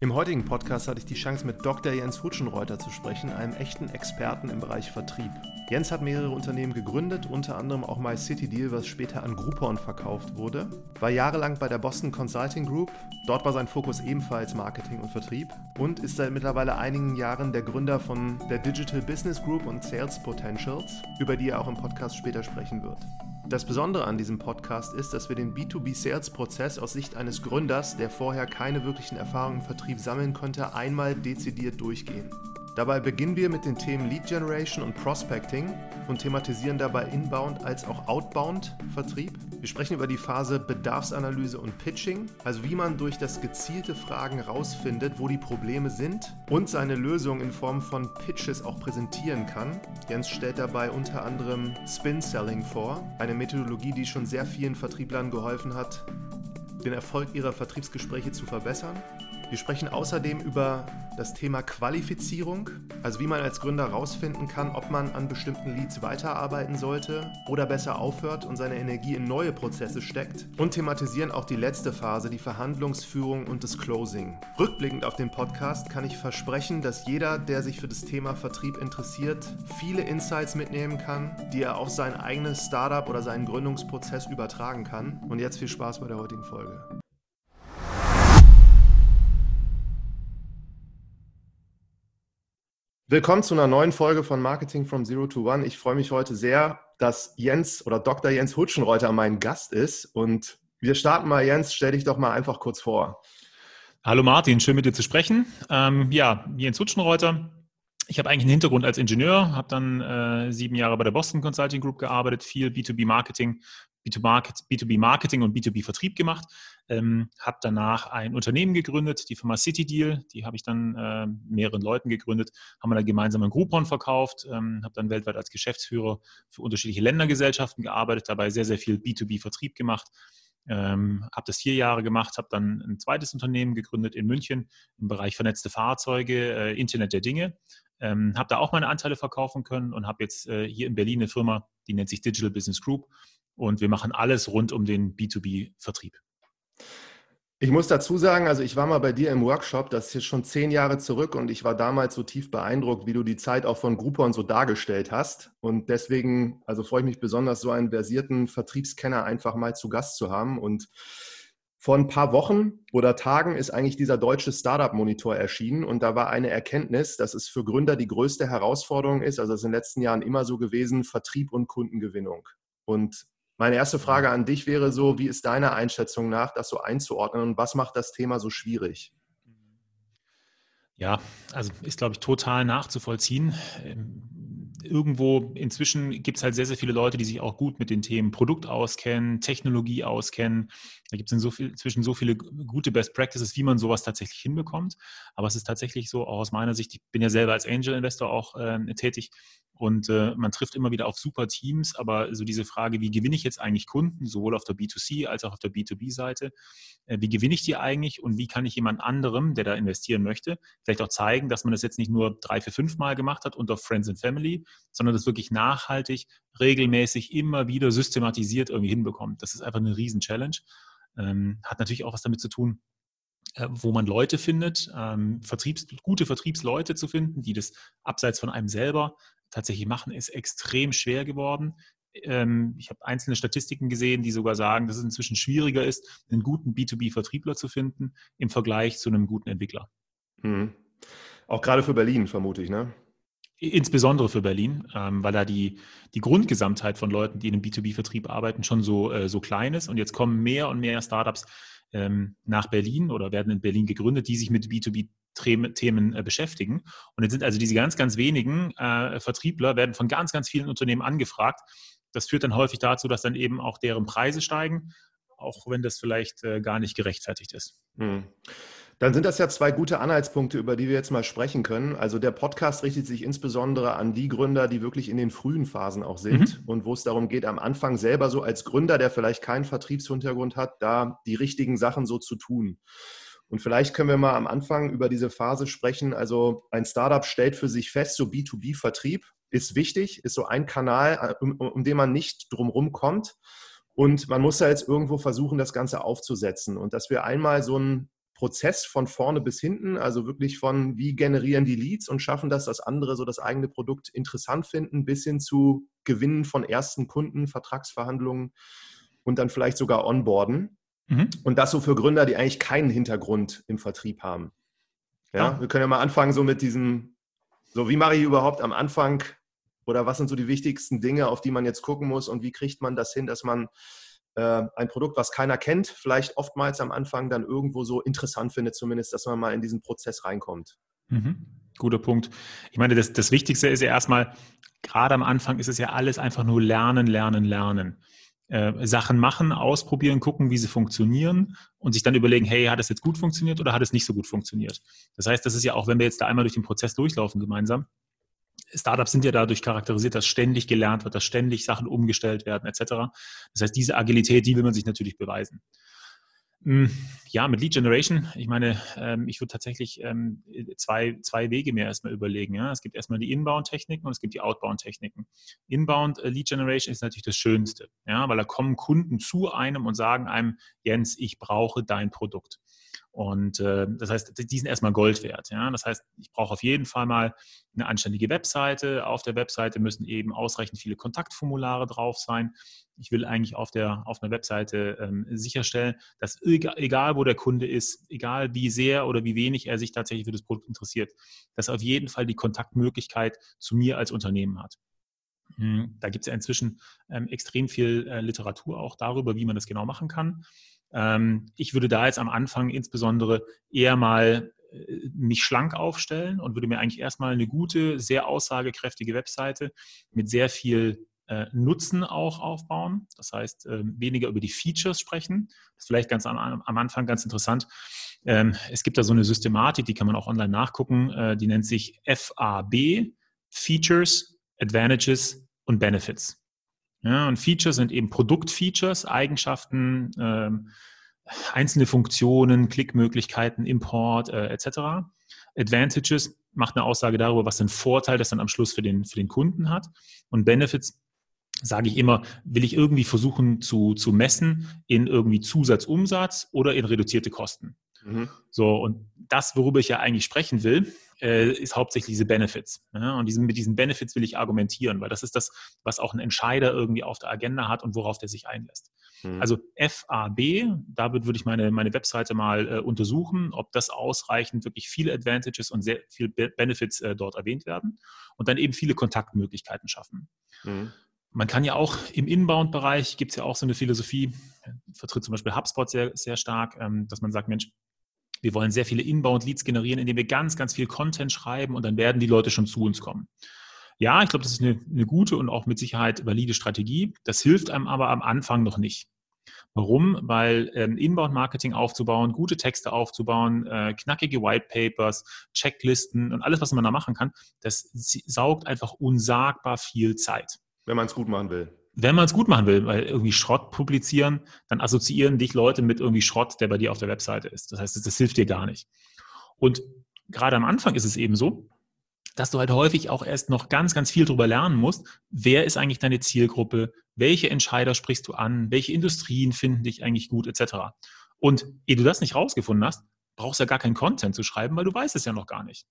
Im heutigen Podcast hatte ich die Chance, mit Dr. Jens Hutschenreuter zu sprechen, einem echten Experten im Bereich Vertrieb. Jens hat mehrere Unternehmen gegründet, unter anderem auch My City Deal, was später an Groupon verkauft wurde. War jahrelang bei der Boston Consulting Group. Dort war sein Fokus ebenfalls Marketing und Vertrieb und ist seit mittlerweile einigen Jahren der Gründer von der Digital Business Group und Sales Potentials, über die er auch im Podcast später sprechen wird. Das Besondere an diesem Podcast ist, dass wir den B2B-Sales-Prozess aus Sicht eines Gründers, der vorher keine wirklichen Erfahrungen im Vertrieb sammeln konnte, einmal dezidiert durchgehen. Dabei beginnen wir mit den Themen Lead Generation und Prospecting und thematisieren dabei Inbound als auch Outbound Vertrieb. Wir sprechen über die Phase Bedarfsanalyse und Pitching, also wie man durch das gezielte Fragen rausfindet, wo die Probleme sind und seine Lösung in Form von Pitches auch präsentieren kann. Jens stellt dabei unter anderem Spin Selling vor, eine Methodologie, die schon sehr vielen Vertrieblern geholfen hat, den Erfolg ihrer Vertriebsgespräche zu verbessern. Wir sprechen außerdem über das Thema Qualifizierung, also wie man als Gründer herausfinden kann, ob man an bestimmten Leads weiterarbeiten sollte oder besser aufhört und seine Energie in neue Prozesse steckt und thematisieren auch die letzte Phase, die Verhandlungsführung und das Closing. Rückblickend auf den Podcast kann ich versprechen, dass jeder, der sich für das Thema Vertrieb interessiert, viele Insights mitnehmen kann, die er auf sein eigenes Startup oder seinen Gründungsprozess übertragen kann. Und jetzt viel Spaß bei der heutigen Folge. Willkommen zu einer neuen Folge von Marketing from Zero to One. Ich freue mich heute sehr, dass Jens oder Dr. Jens Hutschenreuter mein Gast ist. Und wir starten mal, Jens, stell dich doch mal einfach kurz vor. Hallo Martin, schön mit dir zu sprechen. Ähm, ja, Jens Hutschenreuter. Ich habe eigentlich einen Hintergrund als Ingenieur, habe dann äh, sieben Jahre bei der Boston Consulting Group gearbeitet, viel B2B-Marketing, B2B-Marketing und B2B-Vertrieb gemacht. Ähm, habe danach ein Unternehmen gegründet, die Firma City Deal. Die habe ich dann äh, mehreren Leuten gegründet, haben wir dann gemeinsam einen Groupon verkauft, ähm, habe dann weltweit als Geschäftsführer für unterschiedliche Ländergesellschaften gearbeitet, dabei sehr, sehr viel B2B-Vertrieb gemacht. Ähm, habe das vier Jahre gemacht, habe dann ein zweites Unternehmen gegründet in München im Bereich vernetzte Fahrzeuge, äh, Internet der Dinge. Ähm, habe da auch meine Anteile verkaufen können und habe jetzt äh, hier in Berlin eine Firma, die nennt sich Digital Business Group und wir machen alles rund um den B2B-Vertrieb. Ich muss dazu sagen, also ich war mal bei dir im Workshop, das ist jetzt schon zehn Jahre zurück und ich war damals so tief beeindruckt, wie du die Zeit auch von Groupon so dargestellt hast. Und deswegen, also freue ich mich besonders, so einen versierten Vertriebskenner einfach mal zu Gast zu haben. Und vor ein paar Wochen oder Tagen ist eigentlich dieser deutsche Startup-Monitor erschienen und da war eine Erkenntnis, dass es für Gründer die größte Herausforderung ist, also es ist in den letzten Jahren immer so gewesen, Vertrieb und Kundengewinnung. Und meine erste Frage an dich wäre so, wie ist deine Einschätzung nach, das so einzuordnen und was macht das Thema so schwierig? Ja, also ist, glaube ich, total nachzuvollziehen. Ähm, irgendwo inzwischen gibt es halt sehr, sehr viele Leute, die sich auch gut mit den Themen Produkt auskennen, Technologie auskennen. Da gibt es so inzwischen so viele gute Best Practices, wie man sowas tatsächlich hinbekommt. Aber es ist tatsächlich so, auch aus meiner Sicht, ich bin ja selber als Angel Investor auch äh, tätig, und äh, man trifft immer wieder auf super Teams, aber so diese Frage, wie gewinne ich jetzt eigentlich Kunden, sowohl auf der B2C als auch auf der B2B-Seite, äh, wie gewinne ich die eigentlich und wie kann ich jemand anderem, der da investieren möchte, vielleicht auch zeigen, dass man das jetzt nicht nur drei, vier, fünf Mal gemacht hat unter Friends and Family, sondern das wirklich nachhaltig, regelmäßig, immer wieder systematisiert irgendwie hinbekommt. Das ist einfach eine Riesen-Challenge. Ähm, hat natürlich auch was damit zu tun, äh, wo man Leute findet, ähm, Vertriebs, gute Vertriebsleute zu finden, die das abseits von einem selber tatsächlich machen, ist extrem schwer geworden. Ähm, ich habe einzelne Statistiken gesehen, die sogar sagen, dass es inzwischen schwieriger ist, einen guten B2B-Vertriebler zu finden im Vergleich zu einem guten Entwickler. Mhm. Auch gerade für Berlin, vermute ich, ne? Insbesondere für Berlin, ähm, weil da die, die Grundgesamtheit von Leuten, die in einem B2B-Vertrieb arbeiten, schon so, äh, so klein ist. Und jetzt kommen mehr und mehr Startups ähm, nach Berlin oder werden in Berlin gegründet, die sich mit B2B Themen äh, beschäftigen. Und jetzt sind also diese ganz, ganz wenigen äh, Vertriebler, werden von ganz, ganz vielen Unternehmen angefragt. Das führt dann häufig dazu, dass dann eben auch deren Preise steigen, auch wenn das vielleicht äh, gar nicht gerechtfertigt ist. Hm. Dann sind das ja zwei gute Anhaltspunkte, über die wir jetzt mal sprechen können. Also der Podcast richtet sich insbesondere an die Gründer, die wirklich in den frühen Phasen auch sind mhm. und wo es darum geht, am Anfang selber so als Gründer, der vielleicht keinen Vertriebshintergrund hat, da die richtigen Sachen so zu tun. Und vielleicht können wir mal am Anfang über diese Phase sprechen. Also ein Startup stellt für sich fest, so B2B-Vertrieb ist wichtig, ist so ein Kanal, um, um den man nicht drumherum kommt. Und man muss ja jetzt irgendwo versuchen, das Ganze aufzusetzen. Und dass wir einmal so ein Prozess von vorne bis hinten, also wirklich von wie generieren die Leads und schaffen das, dass andere so das eigene Produkt interessant finden, bis hin zu Gewinnen von ersten Kunden, Vertragsverhandlungen und dann vielleicht sogar onboarden. Mhm. Und das so für Gründer, die eigentlich keinen Hintergrund im Vertrieb haben. Ja, ja, wir können ja mal anfangen so mit diesem, so wie mache ich überhaupt am Anfang oder was sind so die wichtigsten Dinge, auf die man jetzt gucken muss und wie kriegt man das hin, dass man äh, ein Produkt, was keiner kennt, vielleicht oftmals am Anfang dann irgendwo so interessant findet, zumindest, dass man mal in diesen Prozess reinkommt. Mhm. Guter Punkt. Ich meine, das, das Wichtigste ist ja erstmal, gerade am Anfang ist es ja alles einfach nur lernen, lernen, lernen. Äh, Sachen machen, ausprobieren, gucken, wie sie funktionieren und sich dann überlegen, hey, hat es jetzt gut funktioniert oder hat es nicht so gut funktioniert? Das heißt, das ist ja auch, wenn wir jetzt da einmal durch den Prozess durchlaufen gemeinsam, Startups sind ja dadurch charakterisiert, dass ständig gelernt wird, dass ständig Sachen umgestellt werden, etc. Das heißt, diese Agilität, die will man sich natürlich beweisen. Hm, ja, mit Lead Generation, ich meine, ähm, ich würde tatsächlich ähm, zwei, zwei Wege mir erstmal überlegen. Es gibt erstmal die Inbound-Techniken und es gibt die Outbound-Techniken. Inbound äh, Lead Generation ist natürlich das Schönste, ja? weil da kommen Kunden zu einem und sagen einem, Jens, ich brauche dein Produkt. Und äh, das heißt, die sind erstmal Gold wert. Ja? Das heißt, ich brauche auf jeden Fall mal eine anständige Webseite. Auf der Webseite müssen eben ausreichend viele Kontaktformulare drauf sein. Ich will eigentlich auf, der, auf einer Webseite ähm, sicherstellen, dass egal, wo der Kunde ist, egal wie sehr oder wie wenig er sich tatsächlich für das Produkt interessiert, dass er auf jeden Fall die Kontaktmöglichkeit zu mir als Unternehmen hat. Hm, da gibt es ja inzwischen ähm, extrem viel äh, Literatur auch darüber, wie man das genau machen kann. Ähm, ich würde da jetzt am Anfang insbesondere eher mal äh, mich schlank aufstellen und würde mir eigentlich erstmal eine gute, sehr aussagekräftige Webseite mit sehr viel äh, Nutzen auch aufbauen. Das heißt, ähm, weniger über die Features sprechen. Das ist vielleicht ganz am, Anfang ganz interessant. Ähm, es gibt da so eine Systematik, die kann man auch online nachgucken. Äh, die nennt sich FAB, Features, Advantages und Benefits. Ja, und Features sind eben Produktfeatures, Eigenschaften, ähm, einzelne Funktionen, Klickmöglichkeiten, Import äh, etc. Advantages macht eine Aussage darüber, was den Vorteil das dann am Schluss für den, für den Kunden hat. Und Benefits sage ich immer, will ich irgendwie versuchen zu, zu messen in irgendwie Zusatzumsatz oder in reduzierte Kosten. Mhm. So, und das, worüber ich ja eigentlich sprechen will, äh, ist hauptsächlich diese Benefits. Ja? Und diesen, mit diesen Benefits will ich argumentieren, weil das ist das, was auch ein Entscheider irgendwie auf der Agenda hat und worauf der sich einlässt. Mhm. Also FAB, damit würde ich meine, meine Webseite mal äh, untersuchen, ob das ausreichend wirklich viele Advantages und sehr viele Benefits äh, dort erwähnt werden und dann eben viele Kontaktmöglichkeiten schaffen. Mhm. Man kann ja auch im Inbound-Bereich, gibt es ja auch so eine Philosophie, vertritt zum Beispiel HubSpot sehr, sehr stark, ähm, dass man sagt, Mensch, wir wollen sehr viele Inbound-Leads generieren, indem wir ganz, ganz viel Content schreiben und dann werden die Leute schon zu uns kommen. Ja, ich glaube, das ist eine, eine, gute und auch mit Sicherheit valide Strategie. Das hilft einem aber am Anfang noch nicht. Warum? Weil ähm, Inbound-Marketing aufzubauen, gute Texte aufzubauen, äh, knackige White Papers, Checklisten und alles, was man da machen kann, das saugt einfach unsagbar viel Zeit. Wenn man es gut machen will wenn man es gut machen will, weil irgendwie Schrott publizieren, dann assoziieren dich Leute mit irgendwie Schrott, der bei dir auf der Webseite ist. Das heißt, das, das hilft dir gar nicht. Und gerade am Anfang ist es eben so, dass du halt häufig auch erst noch ganz, ganz viel darüber lernen musst, wer ist eigentlich deine Zielgruppe, welche Entscheider sprichst du an, welche Industrien finden dich eigentlich gut, etc. Und ehe du das nicht rausgefunden hast, brauchst du ja gar keinen Content zu schreiben, weil du weißt es ja noch gar nicht.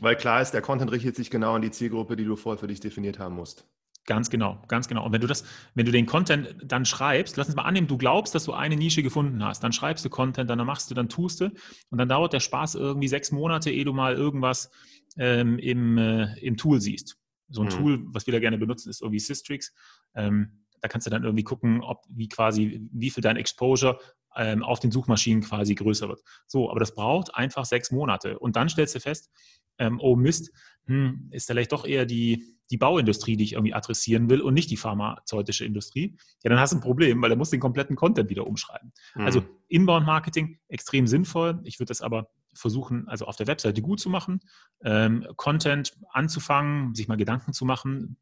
Weil klar ist, der Content richtet sich genau an die Zielgruppe, die du vorher für dich definiert haben musst. Ganz genau, ganz genau. Und wenn du das, wenn du den Content dann schreibst, lass uns mal annehmen, du glaubst, dass du eine Nische gefunden hast, dann schreibst du Content, dann machst du, dann tust du und dann dauert der Spaß irgendwie sechs Monate, ehe du mal irgendwas ähm, im, äh, im Tool siehst. So ein mhm. Tool, was wir da gerne benutzen, ist irgendwie Systrix. Ähm, da kannst du dann irgendwie gucken, ob wie quasi, wie viel dein Exposure ähm, auf den Suchmaschinen quasi größer wird. So, aber das braucht einfach sechs Monate. Und dann stellst du fest, ähm, oh Mist, hm, ist vielleicht doch eher die, die Bauindustrie, die ich irgendwie adressieren will und nicht die pharmazeutische Industrie, ja, dann hast du ein Problem, weil du musst den kompletten Content wieder umschreiben. Mhm. Also Inbound-Marketing extrem sinnvoll. Ich würde das aber versuchen, also auf der Webseite gut zu machen, ähm, Content anzufangen, sich mal Gedanken zu machen,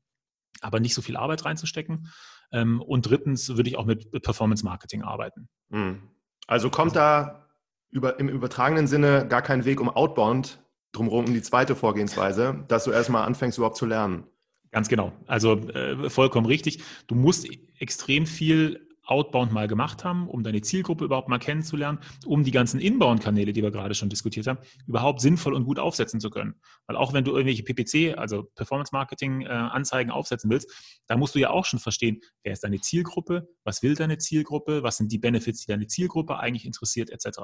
aber nicht so viel Arbeit reinzustecken. Ähm, und drittens würde ich auch mit Performance-Marketing arbeiten. Mhm. Also kommt da über, im übertragenen Sinne gar kein Weg um Outbound drumherum um die zweite Vorgehensweise, dass du erstmal anfängst überhaupt zu lernen. Ganz genau. Also äh, vollkommen richtig. Du musst extrem viel Outbound mal gemacht haben, um deine Zielgruppe überhaupt mal kennenzulernen, um die ganzen Inbound-Kanäle, die wir gerade schon diskutiert haben, überhaupt sinnvoll und gut aufsetzen zu können. Weil auch wenn du irgendwelche PPC, also Performance Marketing äh, Anzeigen aufsetzen willst, da musst du ja auch schon verstehen, wer ist deine Zielgruppe, was will deine Zielgruppe, was sind die Benefits, die deine Zielgruppe eigentlich interessiert, etc.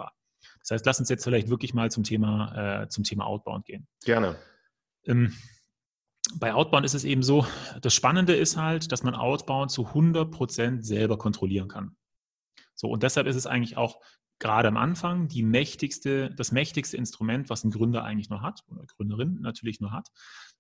Das heißt, lass uns jetzt vielleicht wirklich mal zum Thema, äh, zum Thema Outbound gehen. Gerne. Ähm, bei Outbound ist es eben so, das Spannende ist halt, dass man Outbound zu 100% selber kontrollieren kann. So, und deshalb ist es eigentlich auch gerade am Anfang die mächtigste, das mächtigste Instrument, was ein Gründer eigentlich nur hat, oder Gründerin natürlich nur hat,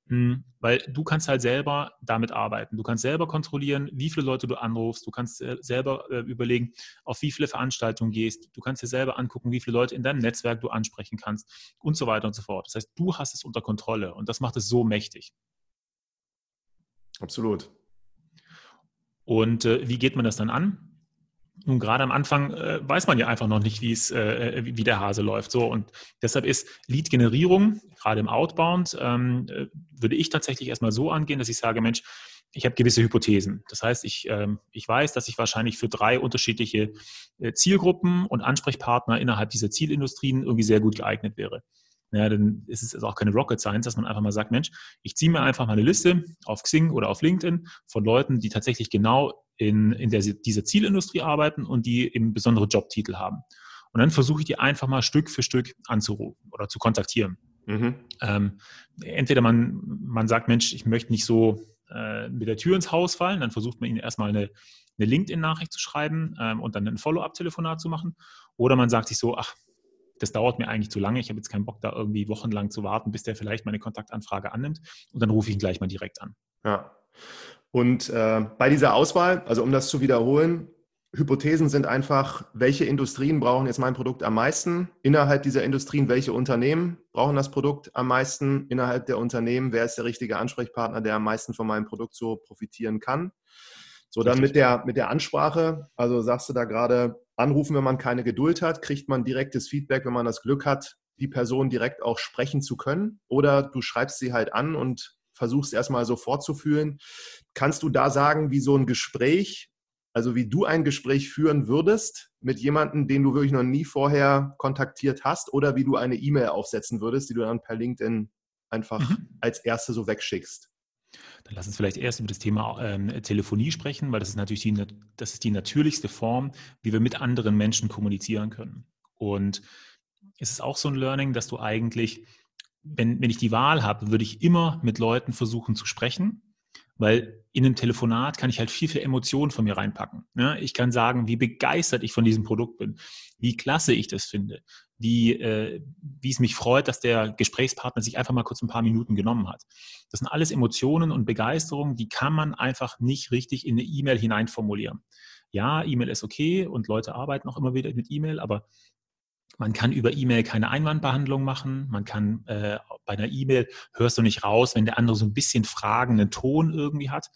hm, weil du kannst halt selber damit arbeiten. Du kannst selber kontrollieren, wie viele Leute du anrufst. Du kannst selber äh, überlegen, auf wie viele Veranstaltungen gehst. Du kannst dir selber angucken, wie viele Leute in deinem Netzwerk du ansprechen kannst und so weiter und so fort. Das heißt, du hast es unter Kontrolle und das macht es so mächtig. Absolut. Und äh, wie geht man das dann an? Nun, gerade am Anfang äh, weiß man ja einfach noch nicht, wie es, äh, wie der Hase läuft. So, und deshalb ist Lead-Generierung, gerade im Outbound, ähm, äh, würde ich tatsächlich erstmal so angehen, dass ich sage, Mensch, ich habe gewisse Hypothesen. Das heißt, ich, ähm, ich weiß, dass ich wahrscheinlich für drei unterschiedliche äh, Zielgruppen und Ansprechpartner innerhalb dieser Zielindustrien irgendwie sehr gut geeignet wäre ja, dann ist es auch keine Rocket Science, dass man einfach mal sagt, Mensch, ich ziehe mir einfach mal eine Liste auf Xing oder auf LinkedIn von Leuten, die tatsächlich genau in, in der, dieser Zielindustrie arbeiten und die eben besondere Jobtitel haben. Und dann versuche ich die einfach mal Stück für Stück anzurufen oder zu kontaktieren. Mhm. Ähm, entweder man, man sagt, Mensch, ich möchte nicht so äh, mit der Tür ins Haus fallen, dann versucht man ihnen erstmal eine, eine LinkedIn-Nachricht zu schreiben ähm, und dann ein Follow-up-Telefonat zu machen. Oder man sagt sich so, ach, das dauert mir eigentlich zu lange. Ich habe jetzt keinen Bock, da irgendwie wochenlang zu warten, bis der vielleicht meine Kontaktanfrage annimmt. Und dann rufe ich ihn gleich mal direkt an. Ja. Und äh, bei dieser Auswahl, also um das zu wiederholen, Hypothesen sind einfach, welche Industrien brauchen jetzt mein Produkt am meisten? Innerhalb dieser Industrien, welche Unternehmen brauchen das Produkt am meisten? Innerhalb der Unternehmen, wer ist der richtige Ansprechpartner, der am meisten von meinem Produkt so profitieren kann? So, dann mit der, mit der Ansprache, also sagst du da gerade, anrufen, wenn man keine Geduld hat, kriegt man direktes Feedback, wenn man das Glück hat, die Person direkt auch sprechen zu können. Oder du schreibst sie halt an und versuchst erstmal so vorzufühlen. Kannst du da sagen, wie so ein Gespräch, also wie du ein Gespräch führen würdest mit jemandem, den du wirklich noch nie vorher kontaktiert hast, oder wie du eine E-Mail aufsetzen würdest, die du dann per LinkedIn einfach mhm. als erste so wegschickst? Dann lass uns vielleicht erst über das Thema ähm, Telefonie sprechen, weil das ist natürlich die, das ist die natürlichste Form, wie wir mit anderen Menschen kommunizieren können. Und es ist auch so ein Learning, dass du eigentlich, wenn, wenn ich die Wahl habe, würde ich immer mit Leuten versuchen zu sprechen, weil in einem Telefonat kann ich halt viel, viel Emotionen von mir reinpacken. Ne? Ich kann sagen, wie begeistert ich von diesem Produkt bin, wie klasse ich das finde, wie, äh, wie es mich freut, dass der Gesprächspartner sich einfach mal kurz ein paar Minuten genommen hat. Das sind alles Emotionen und Begeisterungen, die kann man einfach nicht richtig in eine E-Mail hineinformulieren. Ja, E-Mail ist okay und Leute arbeiten auch immer wieder mit E-Mail, aber man kann über E-Mail keine Einwandbehandlung machen. Man kann äh, bei einer E-Mail hörst du nicht raus, wenn der andere so ein bisschen fragenden Ton irgendwie hat.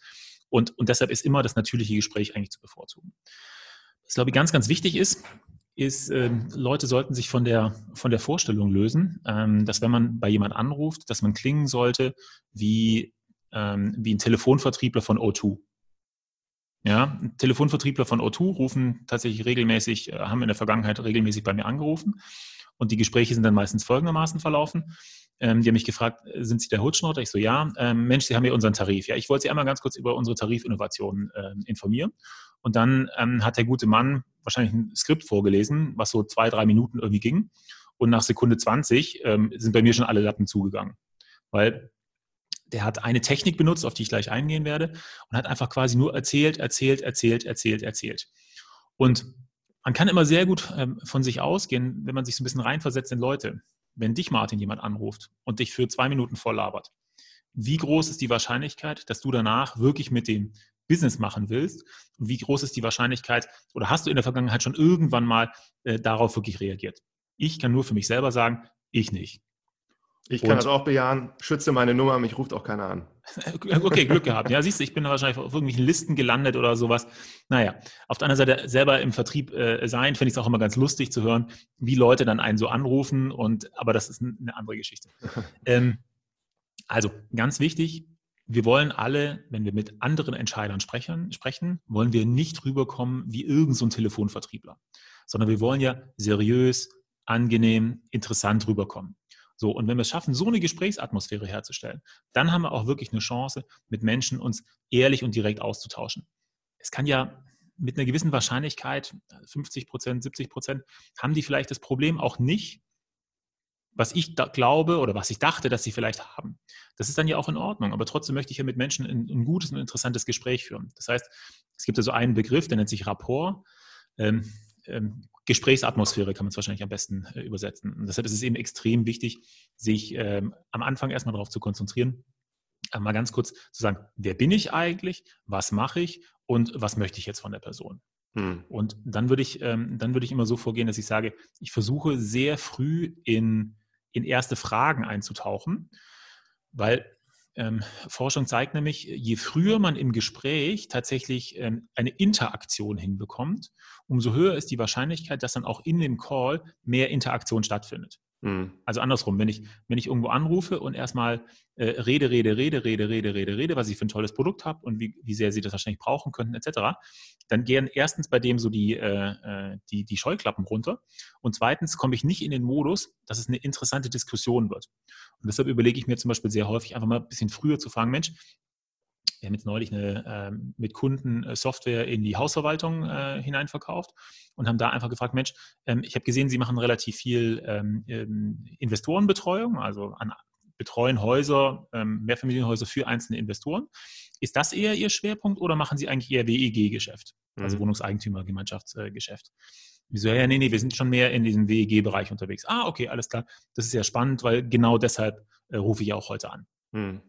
Und, und deshalb ist immer das natürliche Gespräch eigentlich zu bevorzugen. Was, glaube ich, ganz, ganz wichtig ist, ist, ähm, Leute sollten sich von der, von der Vorstellung lösen, ähm, dass wenn man bei jemand anruft, dass man klingen sollte wie, ähm, wie ein Telefonvertriebler von O2. Ja, Telefonvertriebler von O2 rufen tatsächlich regelmäßig, äh, haben in der Vergangenheit regelmäßig bei mir angerufen und die Gespräche sind dann meistens folgendermaßen verlaufen. Ähm, die haben mich gefragt, äh, sind Sie der Hutschnotter? Ich so, ja. Ähm, Mensch, Sie haben ja unseren Tarif. Ja, ich wollte Sie einmal ganz kurz über unsere Tarifinnovationen äh, informieren. Und dann ähm, hat der gute Mann wahrscheinlich ein Skript vorgelesen, was so zwei, drei Minuten irgendwie ging. Und nach Sekunde 20 ähm, sind bei mir schon alle Lappen zugegangen. Weil der hat eine Technik benutzt, auf die ich gleich eingehen werde, und hat einfach quasi nur erzählt, erzählt, erzählt, erzählt, erzählt. Und man kann immer sehr gut ähm, von sich ausgehen, wenn man sich so ein bisschen reinversetzt in Leute. Wenn dich, Martin, jemand anruft und dich für zwei Minuten voll labert, wie groß ist die Wahrscheinlichkeit, dass du danach wirklich mit dem Business machen willst? Und wie groß ist die Wahrscheinlichkeit, oder hast du in der Vergangenheit schon irgendwann mal äh, darauf wirklich reagiert? Ich kann nur für mich selber sagen, ich nicht. Ich kann und, das auch bejahen. Schütze meine Nummer, mich ruft auch keiner an. Okay, Glück gehabt. Ja, siehst du, ich bin wahrscheinlich auf irgendwelchen Listen gelandet oder sowas. Naja, auf der anderen Seite selber im Vertrieb äh, sein, finde ich es auch immer ganz lustig zu hören, wie Leute dann einen so anrufen. Und aber das ist eine andere Geschichte. ähm, also ganz wichtig, wir wollen alle, wenn wir mit anderen Entscheidern sprechen, sprechen wollen wir nicht rüberkommen wie irgendein so Telefonvertriebler, sondern wir wollen ja seriös, angenehm, interessant rüberkommen. So, und wenn wir es schaffen, so eine Gesprächsatmosphäre herzustellen, dann haben wir auch wirklich eine Chance, mit Menschen uns ehrlich und direkt auszutauschen. Es kann ja mit einer gewissen Wahrscheinlichkeit, 50 Prozent, 70 Prozent, haben die vielleicht das Problem auch nicht, was ich glaube oder was ich dachte, dass sie vielleicht haben. Das ist dann ja auch in Ordnung, aber trotzdem möchte ich ja mit Menschen ein, ein gutes und interessantes Gespräch führen. Das heißt, es gibt also einen Begriff, der nennt sich Rapport. Ähm, ähm, Gesprächsatmosphäre kann man es wahrscheinlich am besten äh, übersetzen. Und deshalb ist es eben extrem wichtig, sich ähm, am Anfang erstmal darauf zu konzentrieren, mal ganz kurz zu sagen, wer bin ich eigentlich, was mache ich und was möchte ich jetzt von der Person. Hm. Und dann würde ich, ähm, dann würde ich immer so vorgehen, dass ich sage, ich versuche sehr früh in in erste Fragen einzutauchen, weil ähm, Forschung zeigt nämlich, je früher man im Gespräch tatsächlich ähm, eine Interaktion hinbekommt, umso höher ist die Wahrscheinlichkeit, dass dann auch in dem Call mehr Interaktion stattfindet. Mhm. Also andersrum, wenn ich, wenn ich irgendwo anrufe und erstmal äh, rede, rede, rede, rede, rede, rede, rede, was ich für ein tolles Produkt habe und wie, wie sehr sie das wahrscheinlich brauchen könnten, etc., dann gehen erstens bei dem so die, äh, äh, die, die Scheuklappen runter und zweitens komme ich nicht in den Modus, dass es eine interessante Diskussion wird. Und deshalb überlege ich mir zum Beispiel sehr häufig einfach mal ein bisschen früher zu fragen, Mensch, wir haben jetzt neulich eine, äh, mit Kunden äh, Software in die Hausverwaltung äh, hineinverkauft und haben da einfach gefragt, Mensch, ähm, ich habe gesehen, Sie machen relativ viel ähm, ähm, Investorenbetreuung, also an, betreuen Häuser, ähm, Mehrfamilienhäuser für einzelne Investoren. Ist das eher Ihr Schwerpunkt oder machen Sie eigentlich eher WEG-Geschäft, also mhm. Wohnungseigentümergemeinschaftsgeschäft? Wieso? Ja, nee, nee, wir sind schon mehr in diesem WEG-Bereich unterwegs. Ah, okay, alles klar. Das ist ja spannend, weil genau deshalb äh, rufe ich ja auch heute an. Mhm.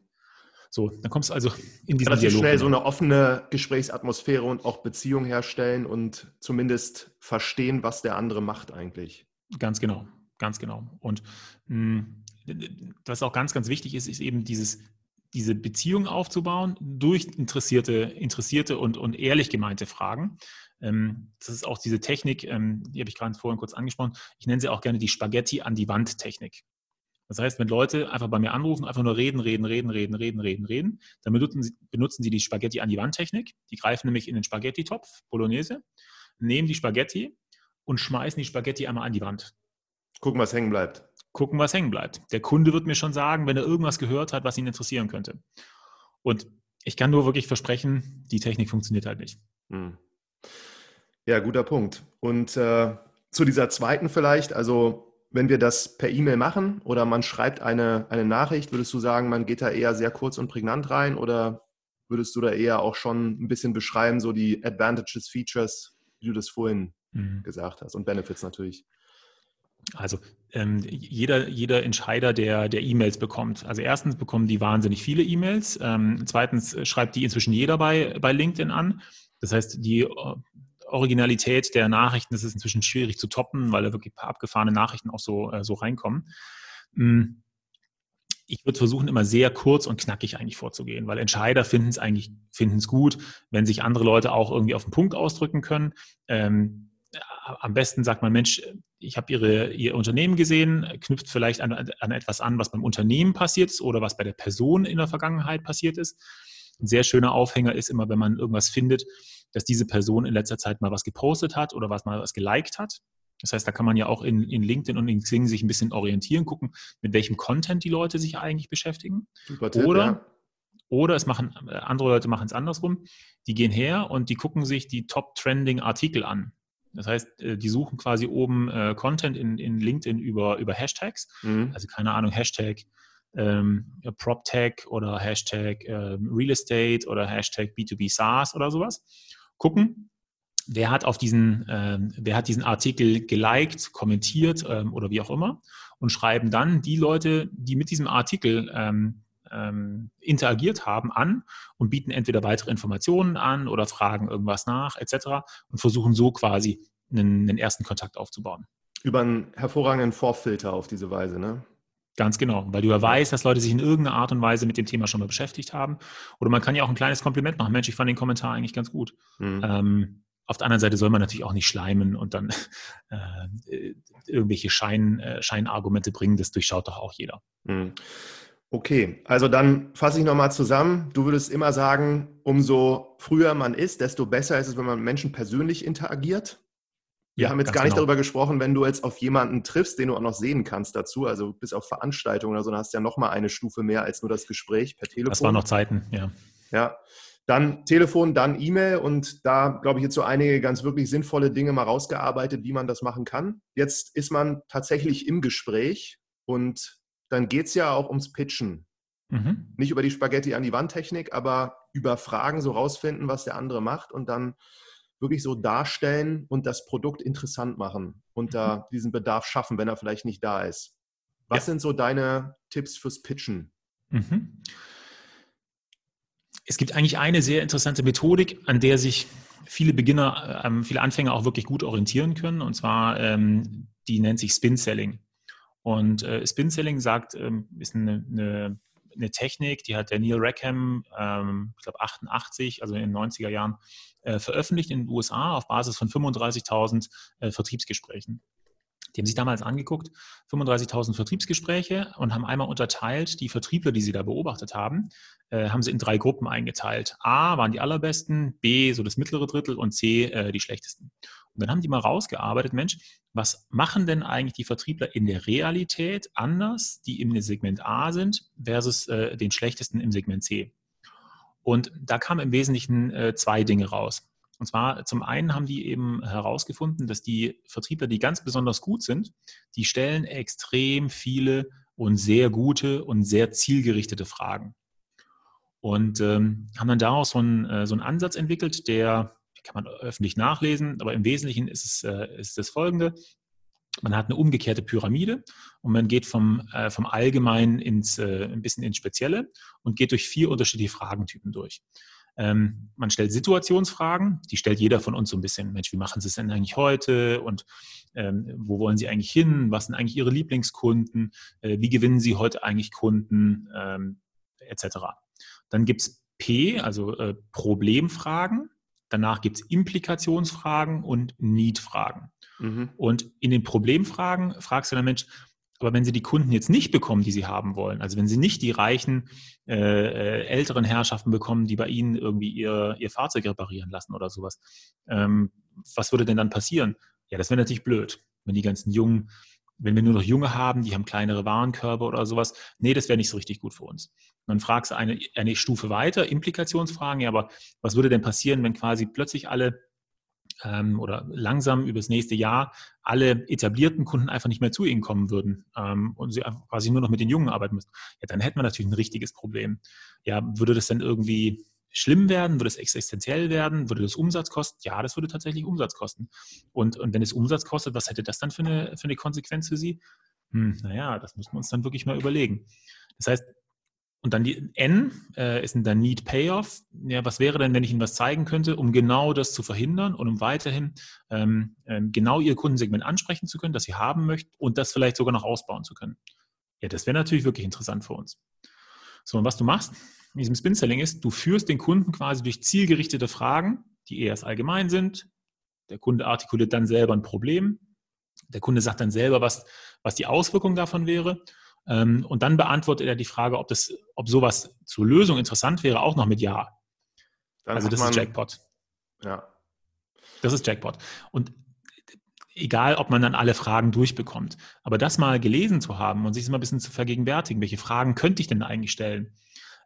So, dann kommst du also in diesen Relativ Dialog. schnell so eine offene Gesprächsatmosphäre und auch Beziehung herstellen und zumindest verstehen, was der andere macht eigentlich. Ganz genau, ganz genau. Und mh, hm, was auch ganz, ganz wichtig ist, ist eben dieses, diese Beziehung aufzubauen durch interessierte, interessierte und, und ehrlich gemeinte Fragen. Ähm, das ist auch diese Technik, ähm, die habe ich gerade vorhin kurz angesprochen. Ich nenne sie auch gerne die Spaghetti an die Wand Technik. Das heißt, wenn Leute einfach bei mir anrufen, einfach nur reden, reden, reden, reden, reden, reden, reden, dann benutzen sie, benutzen sie die Spaghetti an die Wand Technik. Die greifen nämlich in den Spaghetti-Topf, Bolognese, nehmen die Spaghetti und schmeißen die Spaghetti einmal an die Wand. Gucken, was hängen bleibt. Gucken, was hängen bleibt. Der Kunde wird mir schon sagen, wenn er irgendwas gehört hat, was ihn interessieren könnte. Und ich kann nur wirklich versprechen, die Technik funktioniert halt nicht. Hm. Ja, guter Punkt. Und äh, zu dieser zweiten vielleicht, also wenn wir das per E-Mail machen oder man schreibt eine, eine Nachricht, würdest du sagen, man geht da eher sehr kurz und prägnant rein oder würdest du da eher auch schon ein bisschen beschreiben, so die Advantages, Features, wie du das vorhin mhm. gesagt hast und Benefits natürlich? Also ähm, jeder, jeder Entscheider, der, der E-Mails bekommt. Also erstens bekommen die wahnsinnig viele E-Mails. Ähm, zweitens schreibt die inzwischen jeder bei, bei LinkedIn an. Das heißt, die Originalität der Nachrichten ist es inzwischen schwierig zu toppen, weil da wirklich ein paar abgefahrene Nachrichten auch so, äh, so reinkommen. Hm. Ich würde versuchen, immer sehr kurz und knackig eigentlich vorzugehen, weil Entscheider finden es eigentlich finden es gut, wenn sich andere Leute auch irgendwie auf den Punkt ausdrücken können. Ähm, am besten sagt man, Mensch, ich habe Ihr Unternehmen gesehen, knüpft vielleicht an, an etwas an, was beim Unternehmen passiert ist oder was bei der Person in der Vergangenheit passiert ist. Ein sehr schöner Aufhänger ist immer, wenn man irgendwas findet, dass diese Person in letzter Zeit mal was gepostet hat oder was mal was geliked hat. Das heißt, da kann man ja auch in, in LinkedIn und in Xing sich ein bisschen orientieren, gucken, mit welchem Content die Leute sich eigentlich beschäftigen. Super Tipp, oder, ja. oder es machen, äh, andere Leute machen es andersrum. Die gehen her und die gucken sich die Top-Trending-Artikel an. Das heißt, äh, die suchen quasi oben äh, Content in, in LinkedIn über, über Hashtags. Mhm. Also keine Ahnung, Hashtag ähm, PropTech oder Hashtag ähm, Real Estate oder Hashtag B2B SaaS oder sowas gucken, wer hat auf diesen, ähm, wer hat diesen Artikel geliked, kommentiert ähm, oder wie auch immer und schreiben dann die Leute, die mit diesem Artikel ähm, ähm, interagiert haben, an und bieten entweder weitere Informationen an oder fragen irgendwas nach etc. und versuchen so quasi einen, einen ersten Kontakt aufzubauen. Über einen hervorragenden Vorfilter auf diese Weise, ne? Ganz genau, weil du ja weißt, dass Leute sich in irgendeiner Art und Weise mit dem Thema schon mal beschäftigt haben. Oder man kann ja auch ein kleines Kompliment machen. Mensch, ich fand den Kommentar eigentlich ganz gut. Mhm. Ähm, auf der anderen Seite soll man natürlich auch nicht schleimen und dann äh, irgendwelche Schein, äh, Scheinargumente bringen. Das durchschaut doch auch jeder. Mhm. Okay, also dann fasse ich nochmal zusammen. Du würdest immer sagen, umso früher man ist, desto besser ist es, wenn man mit Menschen persönlich interagiert. Wir ja, haben jetzt gar nicht genau. darüber gesprochen, wenn du jetzt auf jemanden triffst, den du auch noch sehen kannst dazu, also bis auf Veranstaltungen oder so, dann hast du ja nochmal eine Stufe mehr als nur das Gespräch per Telefon. Das waren noch Zeiten, ja. Ja, dann Telefon, dann E-Mail und da, glaube ich, jetzt so einige ganz wirklich sinnvolle Dinge mal rausgearbeitet, wie man das machen kann. Jetzt ist man tatsächlich im Gespräch und dann geht es ja auch ums Pitchen. Mhm. Nicht über die Spaghetti an die Wand Technik, aber über Fragen so rausfinden, was der andere macht und dann wirklich so darstellen und das Produkt interessant machen und da mhm. diesen Bedarf schaffen, wenn er vielleicht nicht da ist. Was ja. sind so deine Tipps fürs Pitchen? Mhm. Es gibt eigentlich eine sehr interessante Methodik, an der sich viele Beginner, ähm, viele Anfänger auch wirklich gut orientieren können. Und zwar, ähm, die nennt sich Spin Selling. Und äh, Spin Selling sagt, ähm, ist eine, eine, eine, Technik, die hat der Neil Rackham, ähm, ich glaube 88, also in den 90er Jahren, äh, veröffentlicht in den USA auf Basis von 35.000 äh, Vertriebsgesprächen. Die haben sich damals angeguckt, 35.000 Vertriebsgespräche und haben einmal unterteilt, die Vertriebler, die sie da beobachtet haben, äh, haben sie in drei Gruppen eingeteilt. A waren die allerbesten, B so das mittlere Drittel und C äh, die schlechtesten. Und dann haben die mal rausgearbeitet, Mensch, was machen denn eigentlich die Vertriebler in der Realität anders, die im Segment A sind, versus äh, den schlechtesten im Segment C? Und da kamen im Wesentlichen äh, zwei Dinge raus. Und zwar zum einen haben die eben herausgefunden, dass die Vertriebler, die ganz besonders gut sind, die stellen extrem viele und sehr gute und sehr zielgerichtete Fragen. Und ähm, haben dann daraus so einen, äh, so einen Ansatz entwickelt, der kann man öffentlich nachlesen, aber im Wesentlichen ist es äh, ist das folgende. Man hat eine umgekehrte Pyramide und man geht vom, äh, vom Allgemeinen ins, äh, ein bisschen ins Spezielle und geht durch vier unterschiedliche Fragentypen durch. Ähm, man stellt Situationsfragen, die stellt jeder von uns so ein bisschen. Mensch, wie machen Sie es denn eigentlich heute? Und ähm, wo wollen Sie eigentlich hin? Was sind eigentlich Ihre Lieblingskunden? Äh, wie gewinnen Sie heute eigentlich Kunden? Ähm, etc. Dann gibt es P, also äh, Problemfragen. Danach gibt es Implikationsfragen und Need-Fragen. Mhm. Und in den Problemfragen fragst du dann, Mensch, aber wenn Sie die Kunden jetzt nicht bekommen, die Sie haben wollen, also wenn Sie nicht die reichen äh, äh, älteren Herrschaften bekommen, die bei Ihnen irgendwie ihr, ihr Fahrzeug reparieren lassen oder sowas, ähm, was würde denn dann passieren? Ja, das wäre natürlich blöd, wenn die ganzen Jungen, wenn wir nur noch Junge haben, die haben kleinere Warenkörbe oder sowas. Nee, das wäre nicht so richtig gut für uns. Und dann fragst du eine, eine Stufe weiter, Implikationsfragen, ja, aber was würde denn passieren, wenn quasi plötzlich alle ähm, oder langsam übers nächste Jahr alle etablierten Kunden einfach nicht mehr zu ihnen kommen würden ähm, und sie quasi nur noch mit den Jungen arbeiten müssen, ja, dann hätten wir natürlich ein richtiges Problem. Ja, würde das dann irgendwie schlimm werden? Würde es existenziell werden? Würde das Umsatz kosten? Ja, das würde tatsächlich Umsatz kosten. Und, und wenn es Umsatz kostet, was hätte das dann für eine, für eine Konsequenz für Sie? Hm, naja, das müssen wir uns dann wirklich mal überlegen. Das heißt, und dann die N äh, ist dann Need Payoff. Ja, was wäre denn, wenn ich Ihnen was zeigen könnte, um genau das zu verhindern und um weiterhin ähm, ähm, genau Ihr Kundensegment ansprechen zu können, das Sie haben möchten und das vielleicht sogar noch ausbauen zu können? Ja, das wäre natürlich wirklich interessant für uns. So, und was du machst in diesem Spin-Selling ist, du führst den Kunden quasi durch zielgerichtete Fragen, die eher allgemein sind. Der Kunde artikuliert dann selber ein Problem. Der Kunde sagt dann selber, was, was die Auswirkung davon wäre. Ähm, und dann beantwortet er die Frage, ob, das, ob sowas zur Lösung interessant wäre, auch noch mit Ja. Dann also das man, ist Jackpot. Ja. Das ist Jackpot. Und egal, ob man dann alle Fragen durchbekommt, aber das mal gelesen zu haben und sich mal ein bisschen zu vergegenwärtigen, welche Fragen könnte ich denn eigentlich stellen?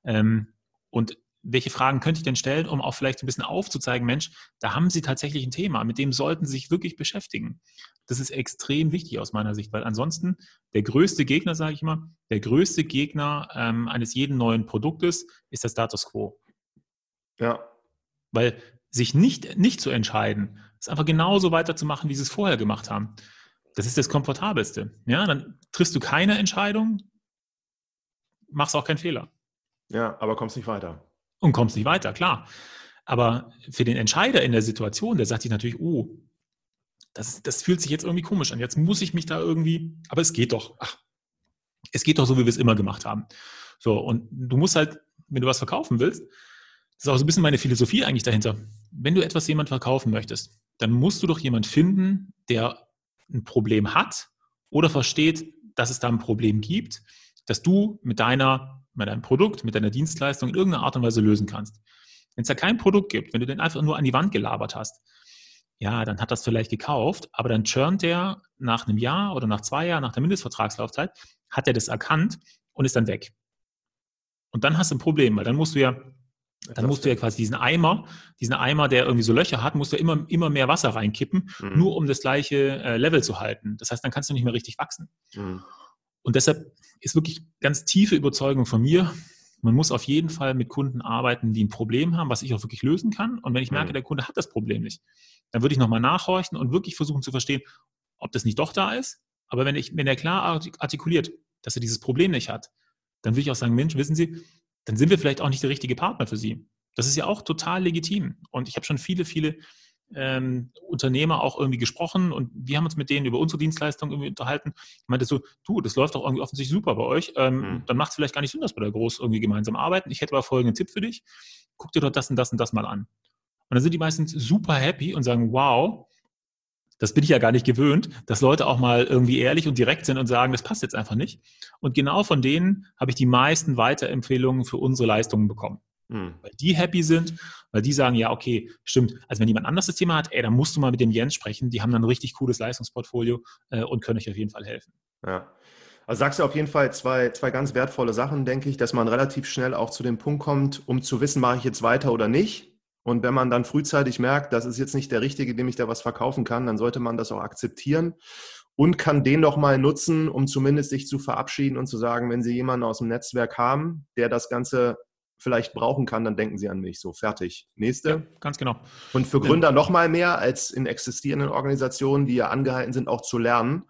Ähm, und welche Fragen könnte ich denn stellen, um auch vielleicht ein bisschen aufzuzeigen, Mensch, da haben Sie tatsächlich ein Thema, mit dem sollten Sie sich wirklich beschäftigen. Das ist extrem wichtig aus meiner Sicht, weil ansonsten der größte Gegner, sage ich mal, der größte Gegner ähm, eines jeden neuen Produktes ist der Status quo. Ja. Weil sich nicht, nicht zu entscheiden, ist einfach genauso weiterzumachen, wie sie es vorher gemacht haben. Das ist das Komfortabelste. Ja, dann triffst du keine Entscheidung, machst auch keinen Fehler. Ja, aber kommst nicht weiter und kommst nicht weiter, klar. Aber für den Entscheider in der Situation, der sagt sich natürlich, oh, das, das fühlt sich jetzt irgendwie komisch an. Jetzt muss ich mich da irgendwie, aber es geht doch. Ach, es geht doch so, wie wir es immer gemacht haben. So, und du musst halt, wenn du was verkaufen willst, das ist auch so ein bisschen meine Philosophie eigentlich dahinter. Wenn du etwas jemand verkaufen möchtest, dann musst du doch jemand finden, der ein Problem hat oder versteht, dass es da ein Problem gibt dass du mit deiner, mit deinem Produkt, mit deiner Dienstleistung in irgendeiner Art und Weise lösen kannst. Wenn es da kein Produkt gibt, wenn du den einfach nur an die Wand gelabert hast, ja, dann hat das vielleicht gekauft, aber dann churnt der nach einem Jahr oder nach zwei Jahren, nach der Mindestvertragslaufzeit, hat er das erkannt und ist dann weg. Und dann hast du ein Problem, weil dann musst du ja, dann musst du ja quasi diesen Eimer, diesen Eimer, der irgendwie so Löcher hat, musst du immer, immer mehr Wasser reinkippen, mhm. nur um das gleiche äh, Level zu halten. Das heißt, dann kannst du nicht mehr richtig wachsen. Mhm. Und deshalb ist wirklich ganz tiefe Überzeugung von mir, man muss auf jeden Fall mit Kunden arbeiten, die ein Problem haben, was ich auch wirklich lösen kann. Und wenn ich merke, mhm. der Kunde hat das Problem nicht, dann würde ich nochmal nachhorchen und wirklich versuchen zu verstehen, ob das nicht doch da ist. Aber wenn, ich, wenn er klar artikuliert, dass er dieses Problem nicht hat, dann würde ich auch sagen, Mensch, wissen Sie, dann sind wir vielleicht auch nicht der richtige Partner für Sie. Das ist ja auch total legitim. Und ich habe schon viele, viele ähm, Unternehmer auch irgendwie gesprochen und wir haben uns mit denen über unsere Dienstleistung irgendwie unterhalten. Ich meinte so, du, das läuft doch irgendwie offensichtlich super bei euch. Ähm, mhm. Dann macht es vielleicht gar nicht Sinn, dass wir da groß irgendwie gemeinsam arbeiten. Ich hätte aber folgenden Tipp für dich. Guck dir doch das und das und das mal an. Und dann sind die meistens super happy und sagen, wow, das bin ich ja gar nicht gewöhnt, dass Leute auch mal irgendwie ehrlich und direkt sind und sagen, das passt jetzt einfach nicht. Und genau von denen habe ich die meisten Weiterempfehlungen für unsere Leistungen bekommen. Mhm. Weil die happy sind, weil die sagen, ja, okay, stimmt. Also wenn jemand anders das Thema hat, ey, dann musst du mal mit dem Jens sprechen. Die haben dann ein richtig cooles Leistungsportfolio äh, und können euch auf jeden Fall helfen. Ja. Also sagst du auf jeden Fall zwei, zwei ganz wertvolle Sachen, denke ich, dass man relativ schnell auch zu dem Punkt kommt, um zu wissen, mache ich jetzt weiter oder nicht. Und wenn man dann frühzeitig merkt, das ist jetzt nicht der Richtige, dem ich da was verkaufen kann, dann sollte man das auch akzeptieren und kann den doch mal nutzen, um zumindest sich zu verabschieden und zu sagen, wenn Sie jemanden aus dem Netzwerk haben, der das Ganze vielleicht brauchen kann, dann denken Sie an mich. So, fertig. Nächste. Ja, ganz genau. Und für Gründer ja. noch mal mehr als in existierenden Organisationen, die ja angehalten sind, auch zu lernen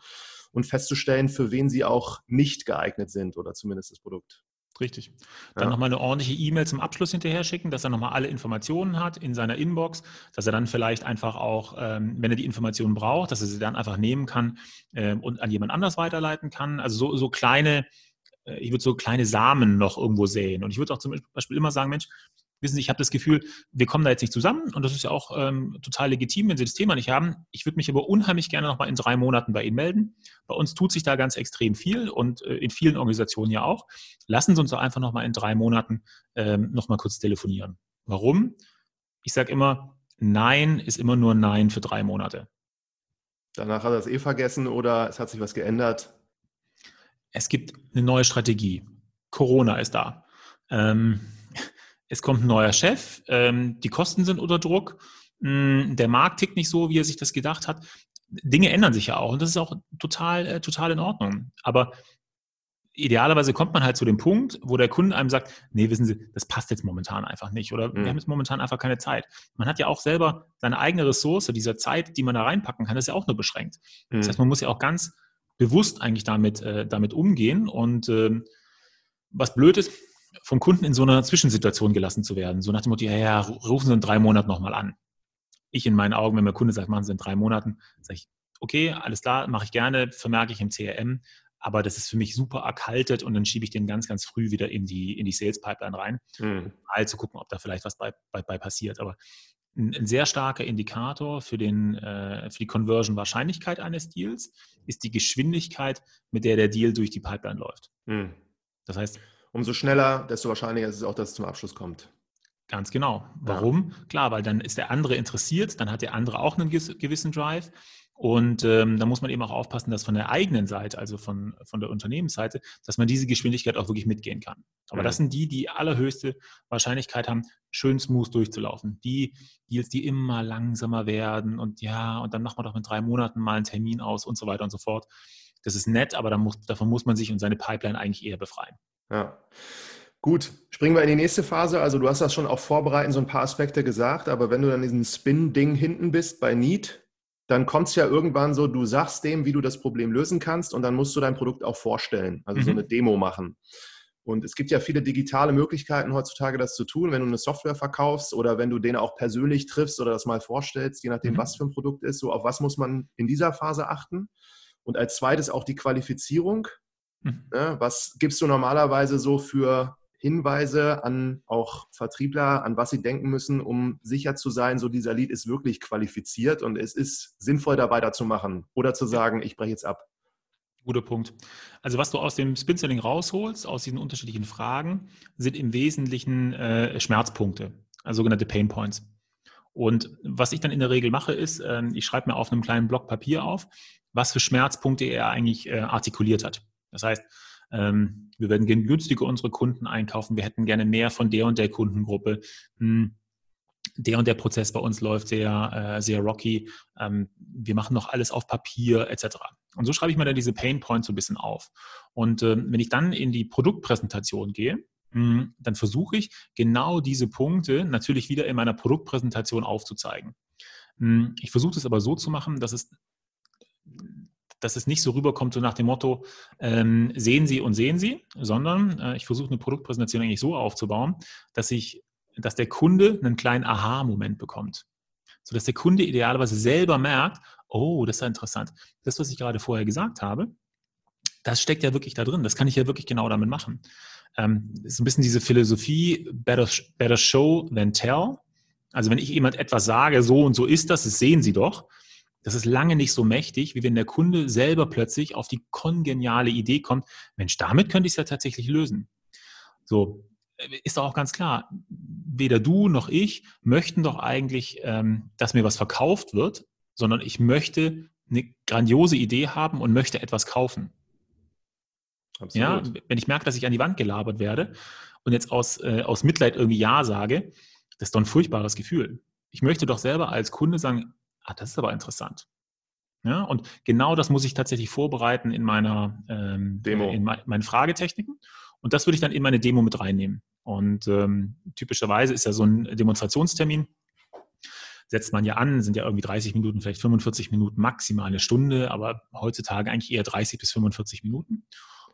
und festzustellen, für wen sie auch nicht geeignet sind oder zumindest das Produkt. Richtig. Dann ja. nochmal eine ordentliche E-Mail zum Abschluss hinterher schicken, dass er nochmal alle Informationen hat in seiner Inbox, dass er dann vielleicht einfach auch, ähm, wenn er die Informationen braucht, dass er sie dann einfach nehmen kann ähm, und an jemand anders weiterleiten kann. Also so, so kleine, ich würde so kleine Samen noch irgendwo säen. Und ich würde auch zum Beispiel immer sagen, Mensch, wissen Sie, ich habe das Gefühl, wir kommen da jetzt nicht zusammen und das ist ja auch ähm, total legitim, wenn Sie das Thema nicht haben. Ich würde mich aber unheimlich gerne nochmal in drei Monaten bei Ihnen melden. Bei uns tut sich da ganz extrem viel und äh, in vielen Organisationen ja auch. Lassen Sie uns doch einfach nochmal in drei Monaten ähm, nochmal kurz telefonieren. Warum? Ich sage immer, Nein ist immer nur Nein für drei Monate. Danach hat er es eh vergessen oder es hat sich was geändert. Es gibt eine neue Strategie. Corona ist da. Ähm, es kommt ein neuer Chef, ähm, die Kosten sind unter Druck, mh, hm, der Markt tickt nicht so, wie er sich das gedacht hat. Dinge ändern sich ja auch und das ist auch total, äh, total in Ordnung. Aber idealerweise kommt man halt zu dem Punkt, wo der Kunde einem sagt, nee, wissen Sie, das passt jetzt momentan einfach nicht oder mhm. wir haben jetzt momentan einfach keine Zeit. Man hat ja auch selber seine eigene Ressource, dieser Zeit, die man da reinpacken kann, ist ja auch nur beschränkt. Mhm. Das heißt, man muss ja auch ganz bewusst eigentlich damit, äh, damit umgehen und äh, was blöd ist, vom Kunden in so einer Zwischensituation gelassen zu werden. So nach dem Motto, ja, ja, rufen Sie in drei Monaten nochmal an. Ich in meinen Augen, wenn mein Kunde sagt, machen Sie in drei Monaten, sage ich, okay, alles klar, mache ich gerne, vermerke ich im CRM, aber das ist für mich super erkaltet und dann schiebe ich den ganz, ganz früh wieder in die, in die Sales-Pipeline rein, mhm. mal zu gucken, ob da vielleicht was bei, bei, bei passiert. Aber ein, sehr starker Indikator für, den, äh, für die Conversion-Wahrscheinlichkeit eines Deals ist die Geschwindigkeit, mit der der Deal durch die Pipeline läuft. Mhm. Das heißt, umso schneller, desto wahrscheinlicher ist es auch, dass es zum Abschluss kommt. Ganz genau. Warum? Ja. Klar, weil dann ist der andere interessiert, dann hat der andere auch einen gewissen Drive. Und ähm, da muss man eben auch aufpassen, dass von der eigenen Seite, also von, von der Unternehmensseite, dass man diese Geschwindigkeit auch wirklich mitgehen kann. Aber mhm. das sind die, die allerhöchste Wahrscheinlichkeit haben, schön smooth durchzulaufen. Die Deals, die immer langsamer werden und ja, und dann macht man doch mit drei Monaten mal einen Termin aus und so weiter und so fort. Das ist nett, aber muss, davon muss man sich und seine Pipeline eigentlich eher befreien. Ja. Gut, springen wir in die nächste Phase. Also du hast das schon auch vorbereiten, so ein paar Aspekte gesagt, aber wenn du dann in diesem Spin-Ding hinten bist bei Need, dann kommt es ja irgendwann so, du sagst dem, wie du das Problem lösen kannst und dann musst du dein Produkt auch vorstellen, also mhm. so eine Demo machen. Und es gibt ja viele digitale Möglichkeiten heutzutage, das zu tun, wenn du eine Software verkaufst oder wenn du den auch persönlich triffst oder das mal vorstellst, je nachdem, mhm. was für ein Produkt ist. So, auf was muss man in dieser Phase achten? Und als zweites auch die Qualifizierung. Mhm. Ne, was gibst du normalerweise so für Hinweise an auch Vertriebler, an was sie denken müssen, um sicher zu sein, so dieser Lead ist wirklich qualifiziert und es ist sinnvoll dabei da zu machen oder zu sagen, ich breche jetzt ab? Guter Punkt. Also was du aus dem Spin-Selling rausholst, aus diesen unterschiedlichen Fragen, sind im Wesentlichen äh, Schmerzpunkte, also sogenannte Pain Points. Und was ich dann in der Regel mache, ist, äh, ich schreibe mir auf einem kleinen Block Papier auf, was für Schmerzpunkte er eigentlich äh, artikuliert hat. Das heißt, ähm, wir werden günstiger unsere Kunden einkaufen, wir hätten gerne mehr von der und der Kundengruppe. Hm, der und der Prozess bei uns läuft sehr, äh, sehr rocky. Ähm, wir machen noch alles auf Papier etc. Und so schreibe ich mir dann diese Pain Points so ein bisschen auf. Und äh, wenn ich dann in die Produktpräsentation gehe, hm, dann versuche ich genau diese Punkte natürlich wieder in meiner Produktpräsentation aufzuzeigen. Hm, ich versuche es aber so zu machen, dass es dass es nicht so rüberkommt, so nach dem Motto, ähm, sehen Sie und sehen Sie, sondern äh, ich versuche eine Produktpräsentation eigentlich so aufzubauen, dass ich, dass der Kunde einen kleinen Aha-Moment bekommt. Sodass der Kunde idealerweise selber merkt, oh, das ist ja interessant. Das, was ich gerade vorher gesagt habe, das steckt ja wirklich da drin. Das kann ich ja wirklich genau damit machen. Ähm, ist ein bisschen diese Philosophie, better, better show than tell. Also wenn ich jemand etwas sage, so und so ist das, das sehen Sie doch, das ist lange nicht so mächtig, wie wenn der Kunde selber plötzlich auf die kongeniale Idee kommt, Mensch, damit könnte ich es ja tatsächlich lösen. So, äh, ist doch auch ganz klar, weder du noch ich möchten doch eigentlich, ähm, dass mir was verkauft wird, sondern ich möchte eine grandiose Idee haben und möchte etwas kaufen. Absolut. Ja, wenn ich merke, dass ich an die Wand gelabert werde und jetzt aus, äh, aus Mitleid irgendwie Ja sage, das ist doch ein furchtbares Gefühl. Ich möchte doch selber als Kunde sagen, ah, das ist aber interessant. Ja, und genau das muss ich tatsächlich vorbereiten in meiner ähm, Demo. in me meinen Fragetechniken. Und das würde ich dann in meine Demo mit reinnehmen. Und ähm, typischerweise ist ja so ein Demonstrationstermin, setzt man ja an, sind ja irgendwie 30 Minuten, vielleicht 45 Minuten, maximal eine Stunde, aber heutzutage eigentlich eher 30 bis 45 Minuten.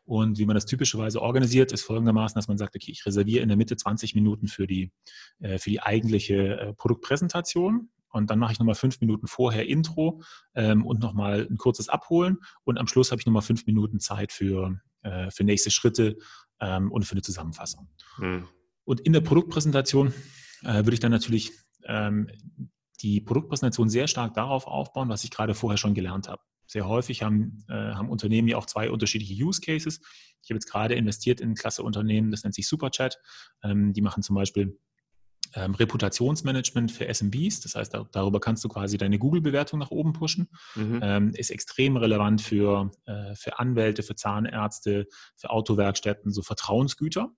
Und wie man das typischerweise organisiert, ist folgendermaßen, dass man sagt, okay, ich reserviere in der Mitte 20 Minuten für die, äh, für die eigentliche äh, Produktpräsentation. Und dann mache ich nochmal fünf Minuten vorher Intro ähm, und nochmal ein kurzes Abholen. Und am Schluss habe ich nochmal fünf Minuten Zeit für, äh, für nächste Schritte ähm, und für eine Zusammenfassung. Mhm. Und in der Produktpräsentation äh, würde ich dann natürlich ähm, die Produktpräsentation sehr stark darauf aufbauen, was ich gerade vorher schon gelernt habe. Sehr häufig haben, äh, haben Unternehmen ja auch zwei unterschiedliche Use Cases. Ich habe jetzt gerade investiert in ein klasse Unternehmen, das nennt sich Superchat. Ähm, die machen zum Beispiel ähm, Reputationsmanagement für SMBs. Das heißt, darüber kannst du quasi deine Google-Bewertung nach oben pushen. Mhm. Ähm, ist extrem relevant für, äh, für Anwälte, für Zahnärzte, für Autowerkstätten, so Vertrauensgüter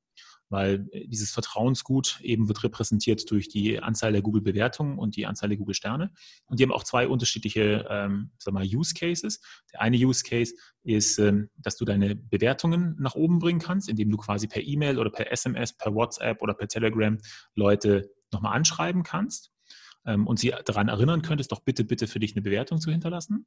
weil äh, dieses Vertrauensgut eben wird repräsentiert durch die Anzahl der Google-Bewertungen und die Anzahl der Google-Sterne. Und die haben auch zwei unterschiedliche ähm, Use Cases. Der eine Use Case ist, ähm, dass du deine Bewertungen nach oben bringen kannst, indem du quasi per E-Mail oder per SMS, per WhatsApp oder per Telegram Leute nochmal anschreiben kannst ähm, und sie daran erinnern könntest, doch bitte, bitte für dich eine Bewertung zu hinterlassen.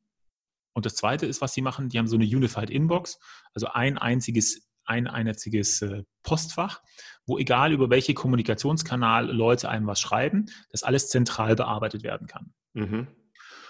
Und das zweite ist, was sie machen, die haben so eine Unified Inbox, also ein einziges ein einziges äh, Postfach, wo egal über welche Kommunikationskanal Leute einem was schreiben, das alles zentral bearbeitet werden kann. Mhm.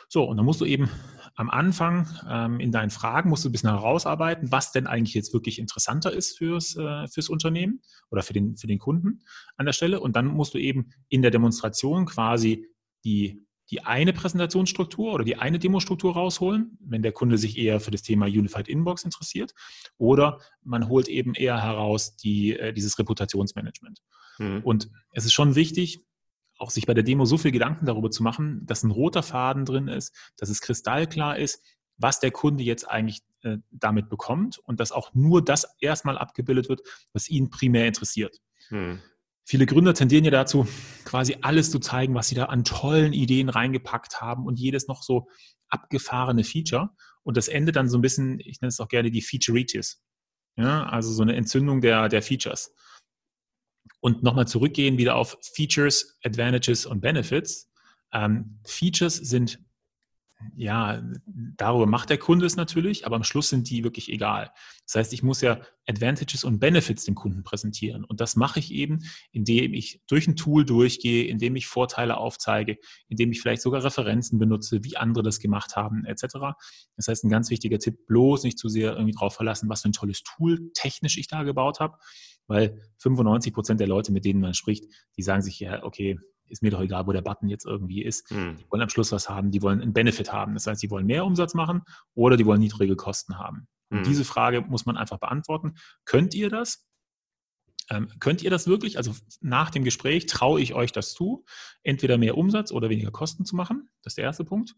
So, und dann musst du eben am Anfang ähm, in deinen Fragen musst du ein bisschen herausarbeiten, was denn eigentlich jetzt wirklich interessanter ist fürs, äh, fürs Unternehmen oder für den, für den Kunden an der Stelle. Und dann musst du eben in der Demonstration quasi die die eine Präsentationsstruktur oder die eine Demostruktur rausholen, wenn der Kunde sich eher für das Thema Unified Inbox interessiert. Oder man holt eben eher heraus die, äh, dieses Reputationsmanagement. Mhm. Und es ist schon wichtig, auch sich bei der Demo so viel Gedanken darüber zu machen, dass ein roter Faden drin ist, dass es kristallklar ist, was der Kunde jetzt eigentlich äh, damit bekommt und dass auch nur das erstmal abgebildet wird, was ihn primär interessiert. Mhm. Viele Gründer tendieren ja dazu, quasi alles zu zeigen, was sie da an tollen Ideen reingepackt haben und jedes noch so abgefahrene Feature. Und das endet dann so ein bisschen, ich nenne es auch gerne die Featureitis. Ja, also so eine Entzündung der, der Features. Und nochmal zurückgehen wieder auf Features, Advantages und Benefits. Ähm, Features sind ja, darüber macht der Kunde es natürlich, aber am Schluss sind die wirklich egal. Das heißt, ich muss ja Advantages und Benefits dem Kunden präsentieren. Und das mache ich eben, indem ich durch ein Tool durchgehe, indem ich Vorteile aufzeige, indem ich vielleicht sogar Referenzen benutze, wie andere das gemacht haben, etc. Das heißt, ein ganz wichtiger Tipp, bloß nicht zu sehr irgendwie drauf verlassen, was für ein tolles Tool technisch ich da gebaut habe, weil 95 Prozent der Leute, mit denen man spricht, die sagen sich ja, okay, ist mir doch egal, wo der Button jetzt irgendwie ist. Mhm. Die wollen am Schluss was haben, die wollen einen Benefit haben. Das heißt, die wollen mehr Umsatz machen oder die wollen niedrige Kosten haben. Und mhm. diese Frage muss man einfach beantworten. Könnt ihr das? Ähm, könnt ihr das wirklich? Also nach dem Gespräch traue ich euch das zu, entweder mehr Umsatz oder weniger Kosten zu machen. Das ist der erste Punkt.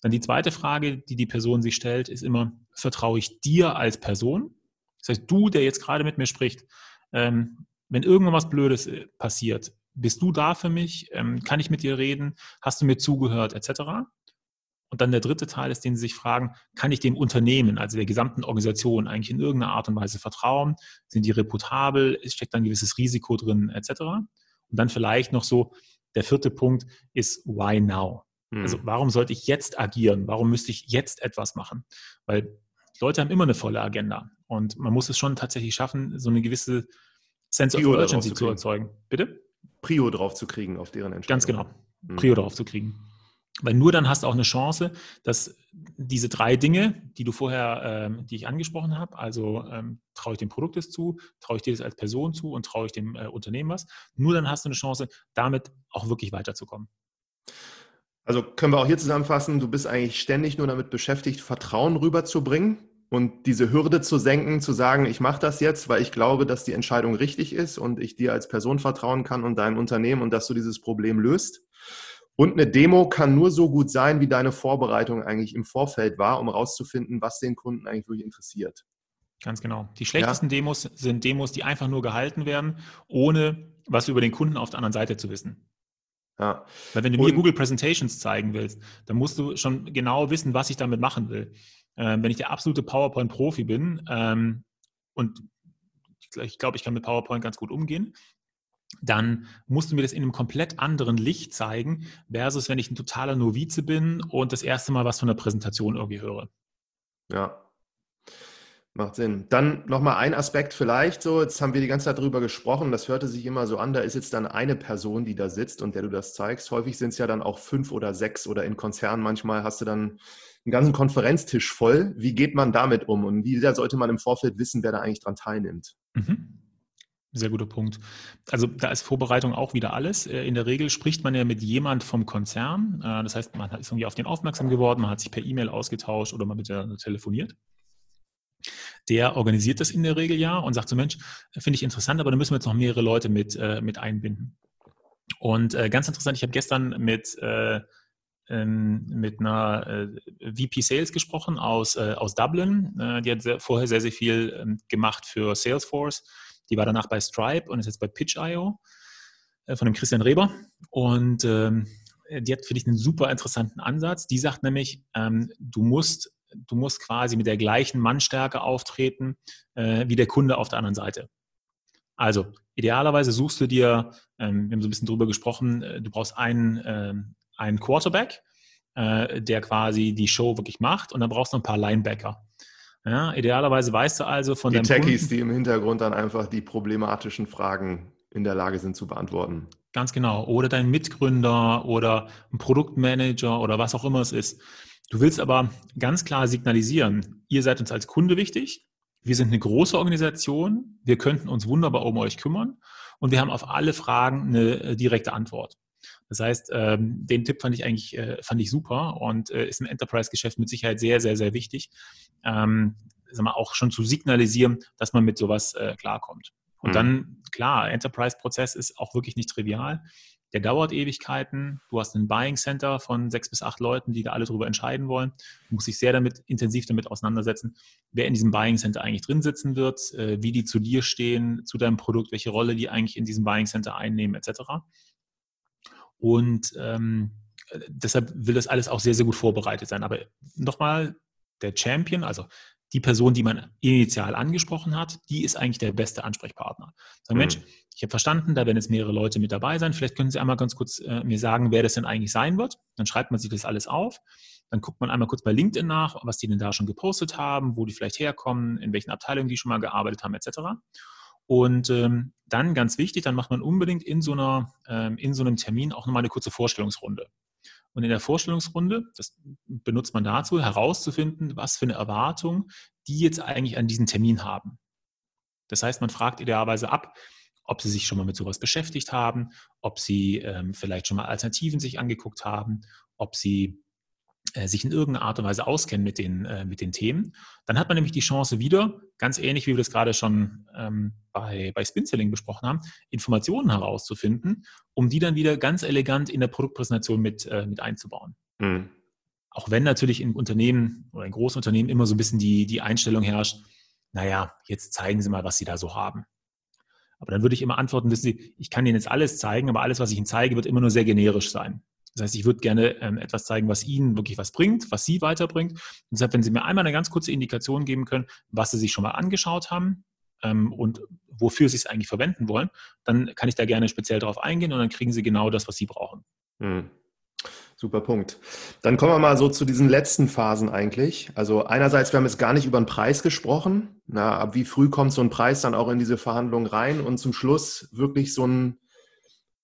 Dann die zweite Frage, die die Person sich stellt, ist immer, vertraue ich dir als Person? Das heißt, du, der jetzt gerade mit mir spricht, ähm, wenn irgendwas Blödes äh, passiert, bist du da für mich? Ähm, kann ich mit dir reden? Hast du mir zugehört? Etc. Und dann der dritte Teil ist, den Sie sich fragen, kann ich dem Unternehmen, also der gesamten Organisation eigentlich in irgendeiner Art und Weise vertrauen? Sind die reputabel? Steckt da ein gewisses Risiko drin? Etc. Und dann vielleicht noch so, der vierte Punkt ist, why now? Also hm. warum sollte ich jetzt agieren? Warum müsste ich jetzt etwas machen? Weil Leute haben immer eine volle Agenda und man muss es schon tatsächlich schaffen, so eine gewisse Sense of Urgency zu, erzeugen. Bitte? Prio drauf zu kriegen auf deren Entscheidung. Ganz genau. Hm. Prio drauf zu kriegen. Weil nur dann hast du auch eine Chance, dass diese drei Dinge, die du vorher, ähm, die ich angesprochen habe, also ähm, traue ich dem Produkt es zu, traue ich dir das als Person zu und traue ich dem äh, Unternehmen was, nur dann hast du eine Chance, damit auch wirklich weiterzukommen. Also können wir auch hier zusammenfassen, du bist eigentlich ständig nur damit beschäftigt, Vertrauen rüberzubringen und diese Hürde zu senken, zu sagen, ich mache das jetzt, weil ich glaube, dass die Entscheidung richtig ist und ich dir als Person vertrauen kann und deinem Unternehmen und dass du dieses Problem löst. Und eine Demo kann nur so gut sein, wie deine Vorbereitung eigentlich im Vorfeld war, um herauszufinden, was den Kunden eigentlich wirklich interessiert. Ganz genau. Die schlechtesten ja. Demos sind Demos, die einfach nur gehalten werden, ohne was über den Kunden auf der anderen Seite zu wissen. Ja. Weil wenn du mir Google Presentations zeigen willst, dann musst du schon genau wissen, was ich damit machen will. Ähm, wenn ich der absolute PowerPoint-Profi bin ähm, und ich glaube, ich kann mit PowerPoint ganz gut umgehen, dann musst du mir das in einem komplett anderen Licht zeigen, versus wenn ich ein totaler Novize bin und das erste Mal was von der Präsentation irgendwie höre. Ja, Macht Sinn. Dann nochmal ein Aspekt vielleicht so, jetzt haben wir die ganze Zeit darüber gesprochen, das hörte sich immer so an, da ist jetzt dann eine Person, die da sitzt und der du das zeigst. Häufig sind es ja dann auch fünf oder sechs oder in Konzernen manchmal hast du dann einen ganzen Konferenztisch voll. Wie geht man damit um und wie sehr sollte man im Vorfeld wissen, wer da eigentlich dran teilnimmt? Mhm. Sehr guter Punkt. Also da ist Vorbereitung auch wieder alles. Äh, in der Regel spricht man ja mit jemand vom Konzern. Äh, das heißt, man ist irgendwie auf den aufmerksam geworden, man hat sich per E-Mail ausgetauscht oder man mit der telefoniert der organisiert das in der Regel ja und sagt so, Mensch, finde ich interessant, aber da müssen wir jetzt noch mehrere Leute mit, äh, mit einbinden. Und ganz interessant, ich habe gestern mit, mit einer äh, VP Sales gesprochen aus, äh, aus Dublin. Äh, die hat vorher sehr, sehr viel ähm, gemacht für Salesforce. Die war danach bei Stripe und ist jetzt bei Pitch.io von dem Christian Reber. Und ähm, die hat, finde ich, einen super interessanten Ansatz. Die sagt nämlich, ähm, du musst du musst quasi mit der gleichen Mannstärke auftreten wie der Kunde auf der anderen Seite. Also idealerweise suchst du dir, ähm, wir haben so ein bisschen drüber gesprochen, du brauchst einen, einen Quarterback, äh, der quasi die Show wirklich macht und dann brauchst du ein paar Linebacker. Ja, idealerweise weißt du also von die Techies, Kunden, die im Hintergrund dann einfach die problematischen Fragen in der Lage sind zu beantworten. Ganz genau. Oder dein Mitgründer oder ein Produktmanager oder was auch immer es ist. Du willst aber ganz klar signalisieren, ihr seid uns als Kunde wichtig, wir sind eine große Organisation, wir könnten uns wunderbar um euch kümmern und wir haben auf alle Fragen eine äh, direkte Antwort. Das heißt, ähm, den Tipp fand ich eigentlich äh, fand ich super und äh, ist im Enterprise-Geschäft mit Sicherheit sehr, sehr, sehr wichtig, ähm, sag mal, auch schon zu signalisieren, dass man mit sowas klarkommt. Und mhm. dann, klar, Enterprise-Prozess ist auch wirklich nicht trivial der dauert Ewigkeiten. Du hast ein Buying Center von sechs bis acht Leuten, die da alle drüber entscheiden wollen. Du musst dich sehr damit, intensiv damit auseinandersetzen, wer in diesem Buying Center eigentlich drin sitzen wird, äh, wie die zu dir stehen, zu deinem Produkt, welche Rolle die eigentlich in diesem Buying Center einnehmen, etc. Und ähm, deshalb will das alles auch sehr, sehr gut vorbereitet sein. Aber nochmal, der Champion, also die Person, die man initial angesprochen hat, die ist eigentlich der beste Ansprechpartner. Sagen, mhm. Mensch, ich habe verstanden, da werden jetzt mehrere Leute mit dabei sein. Vielleicht können Sie einmal ganz kurz äh, mir sagen, wer das denn eigentlich sein wird. Dann schreibt man sich das alles auf. Dann guckt man einmal kurz bei LinkedIn nach, was die denn da schon gepostet haben, wo die vielleicht herkommen, in welchen Abteilungen die schon mal gearbeitet haben, etc. Und ähm, dann ganz wichtig, dann macht man unbedingt in so, einer, ähm, in so einem Termin auch nochmal eine kurze Vorstellungsrunde. Und in der Vorstellungsrunde, das benutzt man dazu, herauszufinden, was für eine Erwartung die jetzt eigentlich an diesen Termin haben. Das heißt, man fragt idealerweise ab, ob sie sich schon mal mit sowas beschäftigt haben, ob sie ähm, vielleicht schon mal Alternativen sich angeguckt haben, ob sie äh, sich in irgendeiner Art und Weise auskennen mit den, äh, mit den Themen. Dann hat man nämlich die Chance wieder, ganz ähnlich wie wir das gerade schon ähm, bei, bei Spinselling besprochen haben, Informationen herauszufinden, um die dann wieder ganz elegant in der Produktpräsentation mit, äh, mit einzubauen. Mhm. Auch wenn natürlich in Unternehmen oder in großen Unternehmen immer so ein bisschen die, die Einstellung herrscht, naja, jetzt zeigen Sie mal, was Sie da so haben. Aber dann würde ich immer antworten, wissen Sie, ich kann Ihnen jetzt alles zeigen, aber alles, was ich Ihnen zeige, wird immer nur sehr generisch sein. Das heißt, ich würde gerne ähm, etwas zeigen, was Ihnen wirklich was bringt, was Sie weiterbringt. Und deshalb, wenn Sie mir einmal eine ganz kurze Indikation geben können, was Sie sich schon mal angeschaut haben ähm, und wofür Sie es eigentlich verwenden wollen, dann kann ich da gerne speziell darauf eingehen und dann kriegen Sie genau das, was Sie brauchen. Hm. Super Punkt. Dann kommen wir mal so zu diesen letzten Phasen eigentlich. Also einerseits, wir haben jetzt gar nicht über den Preis gesprochen. Na, ab wie früh kommt so ein Preis dann auch in diese Verhandlungen rein und zum Schluss wirklich so ein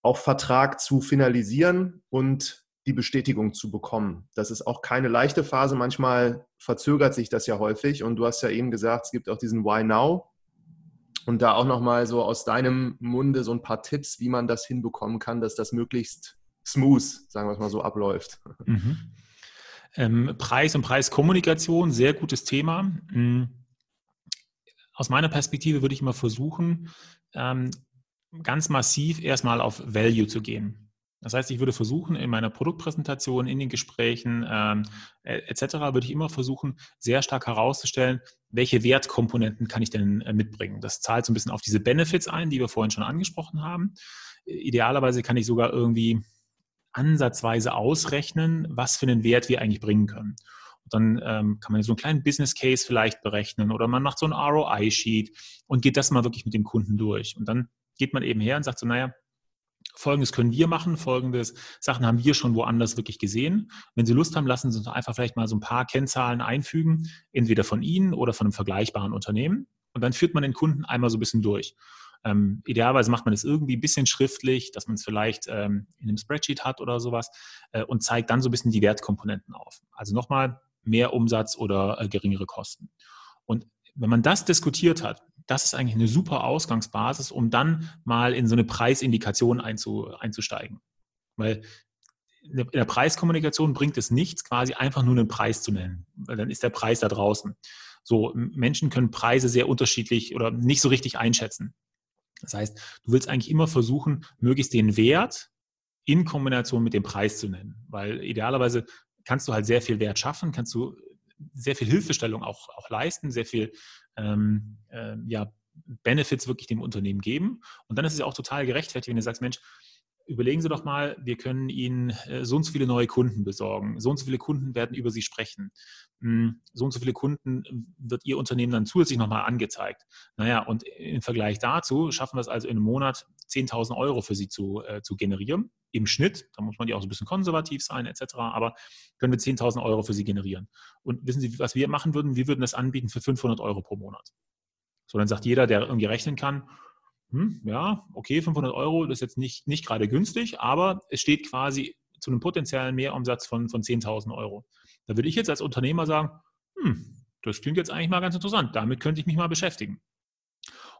auch Vertrag zu finalisieren und die Bestätigung zu bekommen. Das ist auch keine leichte Phase. Manchmal verzögert sich das ja häufig. Und du hast ja eben gesagt, es gibt auch diesen Why Now. Und da auch nochmal so aus deinem Munde so ein paar Tipps, wie man das hinbekommen kann, dass das möglichst smooth, sagen wir es mal so, abläuft. Mhm. Ähm, Preis und Preiskommunikation, sehr gutes Thema. Mm. Aus meiner Perspektive würde ich mal versuchen, ähm, ganz massiv erstmal auf Value zu gehen. Das heißt, ich würde versuchen, in meiner Produktpräsentation, in den Gesprächen ähm, etc., würde ich immer versuchen, sehr stark herauszustellen, welche Wertkomponenten kann ich denn äh, mitbringen. Das zahlt so ein bisschen auf diese Benefits ein, die wir vorhin schon angesprochen haben. Idealerweise kann ich sogar irgendwie ansatzweise ausrechnen, was für einen Wert wir eigentlich bringen können. Und dann ähm, kann man so einen kleinen Business Case vielleicht berechnen oder man macht so ein ROI-Sheet und geht das mal wirklich mit dem Kunden durch. Und dann geht man eben her und sagt so, naja, Folgendes können wir machen, folgendes Sachen haben wir schon woanders wirklich gesehen. Wenn Sie Lust haben, lassen Sie uns einfach vielleicht mal so ein paar Kennzahlen einfügen, entweder von Ihnen oder von einem vergleichbaren Unternehmen. Und dann führt man den Kunden einmal so ein bisschen durch. Ähm, idealerweise macht man es irgendwie ein bisschen schriftlich, dass man es vielleicht ähm, in einem Spreadsheet hat oder sowas äh, und zeigt dann so ein bisschen die Wertkomponenten auf. Also nochmal mehr Umsatz oder äh, geringere Kosten. Und wenn man das diskutiert hat, das ist eigentlich eine super Ausgangsbasis, um dann mal in so eine Preisindikation einzu, einzusteigen. Weil in der Preiskommunikation bringt es nichts, quasi einfach nur einen Preis zu nennen, weil dann ist der Preis da draußen. So, Menschen können Preise sehr unterschiedlich oder nicht so richtig einschätzen. Das heißt, du willst eigentlich immer versuchen, möglichst den Wert in Kombination mit dem Preis zu nennen, weil idealerweise kannst du halt sehr viel Wert schaffen, kannst du sehr viel Hilfestellung auch, auch leisten, sehr viel ähm, äh, ja, Benefits wirklich dem Unternehmen geben. Und dann ist es ja auch total gerechtfertigt, wenn du sagst, Mensch, überlegen Sie doch mal, wir können Ihnen äh, so und so viele neue Kunden besorgen. So und so viele Kunden werden über Sie sprechen. Hm, so und so viele Kunden wird Ihr Unternehmen dann zusätzlich nochmal angezeigt. Naja, und im Vergleich dazu schaffen wir es also in einem Monat 10.000 Euro für Sie zu, äh, zu generieren. Im Schnitt, da muss man ja auch so ein bisschen konservativ sein etc., aber können wir 10.000 Euro für Sie generieren. Und wissen Sie, was wir machen würden? Wir würden das anbieten für 500 Euro pro Monat. So, dann sagt jeder, der irgendwie rechnen kann, hm, ja, okay, 500 Euro, das ist jetzt nicht, nicht gerade günstig, aber es steht quasi zu einem potenziellen Mehrumsatz von, von 10.000 Euro. Da würde ich jetzt als Unternehmer sagen, hm, das klingt jetzt eigentlich mal ganz interessant, damit könnte ich mich mal beschäftigen.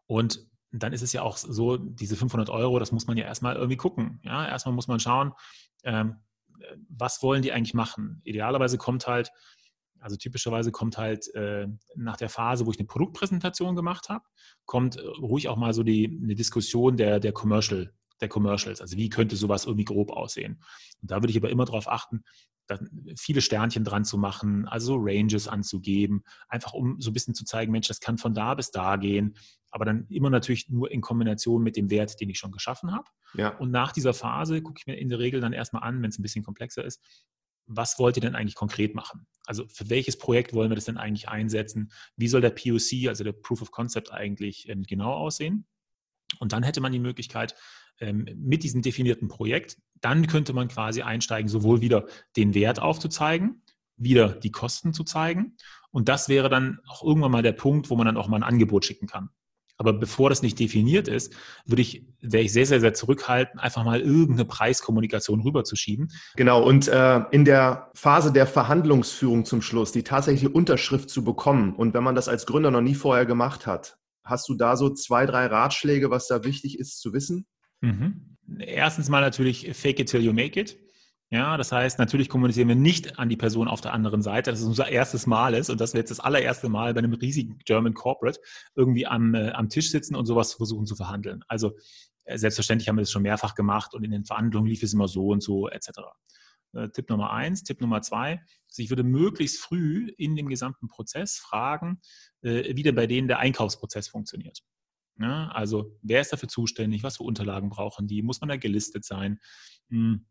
Und dann ist es ja auch so, diese 500 Euro, das muss man ja erstmal irgendwie gucken. Ja, erstmal muss man schauen, ähm, was wollen die eigentlich machen. Idealerweise kommt halt also typischerweise kommt halt äh, nach der Phase, wo ich eine Produktpräsentation gemacht habe, kommt äh, ruhig auch mal so die, eine Diskussion der, der Commercial, der Commercials. Also wie könnte sowas irgendwie grob aussehen? Und da würde ich aber immer darauf achten, viele Sternchen dran zu machen, also Ranges anzugeben, einfach um so ein bisschen zu zeigen, Mensch, das kann von da bis da gehen, aber dann immer natürlich nur in Kombination mit dem Wert, den ich schon geschaffen habe. Ja. Und nach dieser Phase gucke ich mir in der Regel dann erstmal an, wenn es ein bisschen komplexer ist, was wollt ihr denn eigentlich konkret machen? Also für welches Projekt wollen wir das denn eigentlich einsetzen? Wie soll der POC, also der Proof of Concept eigentlich ähm, genau aussehen? Und dann hätte man die Möglichkeit, ähm, mit diesem definierten Projekt, dann könnte man quasi einsteigen, sowohl wieder den Wert aufzuzeigen, wieder die Kosten zu zeigen. Und das wäre dann auch irgendwann mal der Punkt, wo man dann auch mal ein Angebot schicken kann. Aber bevor das nicht definiert ist, würde ich, wäre ich sehr, sehr, sehr zurückhalten, einfach mal irgendeine Preiskommunikation rüberzuschieben. Genau, und äh, in der Phase der Verhandlungsführung zum Schluss, die tatsächliche Unterschrift zu bekommen, und wenn man das als Gründer noch nie vorher gemacht hat, hast du da so zwei, drei Ratschläge, was da wichtig ist zu wissen? Mhm. Erstens mal natürlich fake it till you make it. Ja, das heißt, natürlich kommunizieren wir nicht an die Person auf der anderen Seite, dass es unser erstes Mal ist und dass wir jetzt das allererste Mal bei einem riesigen German Corporate irgendwie am, äh, am Tisch sitzen und sowas versuchen zu verhandeln. Also äh, selbstverständlich haben wir das schon mehrfach gemacht und in den Verhandlungen lief es immer so und so etc. Äh, Tipp Nummer eins. Tipp Nummer zwei, also ich würde möglichst früh in dem gesamten Prozess fragen, äh, wie denn bei denen der Einkaufsprozess funktioniert. Ja, also wer ist dafür zuständig, was für Unterlagen brauchen die, muss man da gelistet sein? Hm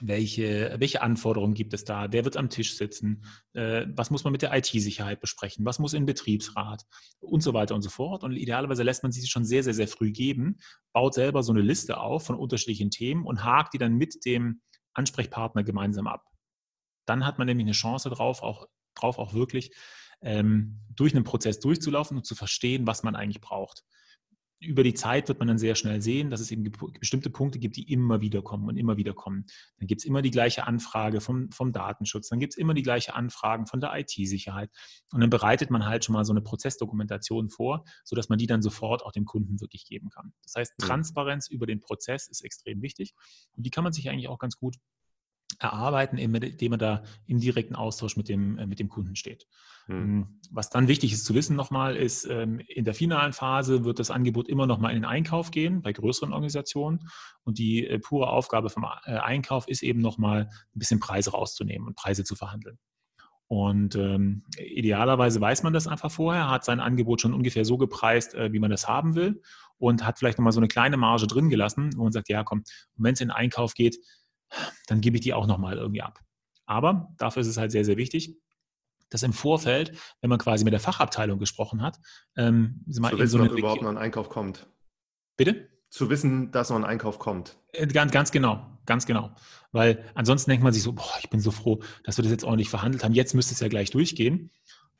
welche, welche Anforderungen gibt es da? Wer wird am Tisch sitzen? Äh, was muss man mit der IT-Sicherheit besprechen? Was muss in Betriebsrat? Und so weiter und so fort. Und idealerweise lässt man sie schon sehr, sehr, sehr früh geben, baut selber so eine Liste auf von unterschiedlichen Themen und hakt die dann mit dem Ansprechpartner gemeinsam ab. Dann hat man nämlich eine Chance drauf, auch, drauf auch wirklich ähm, durch einen Prozess durchzulaufen und zu verstehen, was man eigentlich braucht über die Zeit wird man dann sehr schnell sehen, dass es eben bestimmte Punkte gibt, die immer wieder kommen und immer wieder kommen. Dann gibt es immer die gleiche Anfrage vom, vom Datenschutz, dann gibt es immer die gleiche Anfragen von der IT-Sicherheit. Und dann bereitet man halt schon mal so eine Prozessdokumentation vor, sodass man die dann sofort auch dem Kunden wirklich geben kann. Das heißt, Transparenz über den Prozess ist extrem wichtig und die kann man sich eigentlich auch ganz gut erarbeiten, indem man da im direkten Austausch mit dem, äh, mit dem Kunden steht. Hm. Was dann wichtig ist zu wissen nochmal, ist, ähm, in der finalen Phase wird das Angebot immer nochmal in den Einkauf gehen, bei größeren Organisationen. Und die äh, pure Aufgabe vom äh, Einkauf ist eben nochmal ein bisschen Preise rauszunehmen und Preise zu verhandeln. Und ähm, idealerweise weiß man das einfach vorher, hat sein Angebot schon ungefähr so gepreist, äh, wie man das haben will und hat vielleicht nochmal so eine kleine Marge drin gelassen, wo man sagt, ja komm, wenn es in den Einkauf geht, dann gebe ich die auch nochmal irgendwie ab. Aber dafür ist es halt sehr, sehr wichtig, dass im Vorfeld, wenn man quasi mit der Fachabteilung gesprochen hat, ähm, zu wissen, so ob überhaupt noch ein Einkauf kommt. Bitte? Zu wissen, dass noch ein Einkauf kommt. Äh, ganz, ganz genau, ganz genau. Weil ansonsten denkt man sich so, boah, ich bin so froh, dass wir das jetzt ordentlich verhandelt haben. Jetzt müsste es ja gleich durchgehen.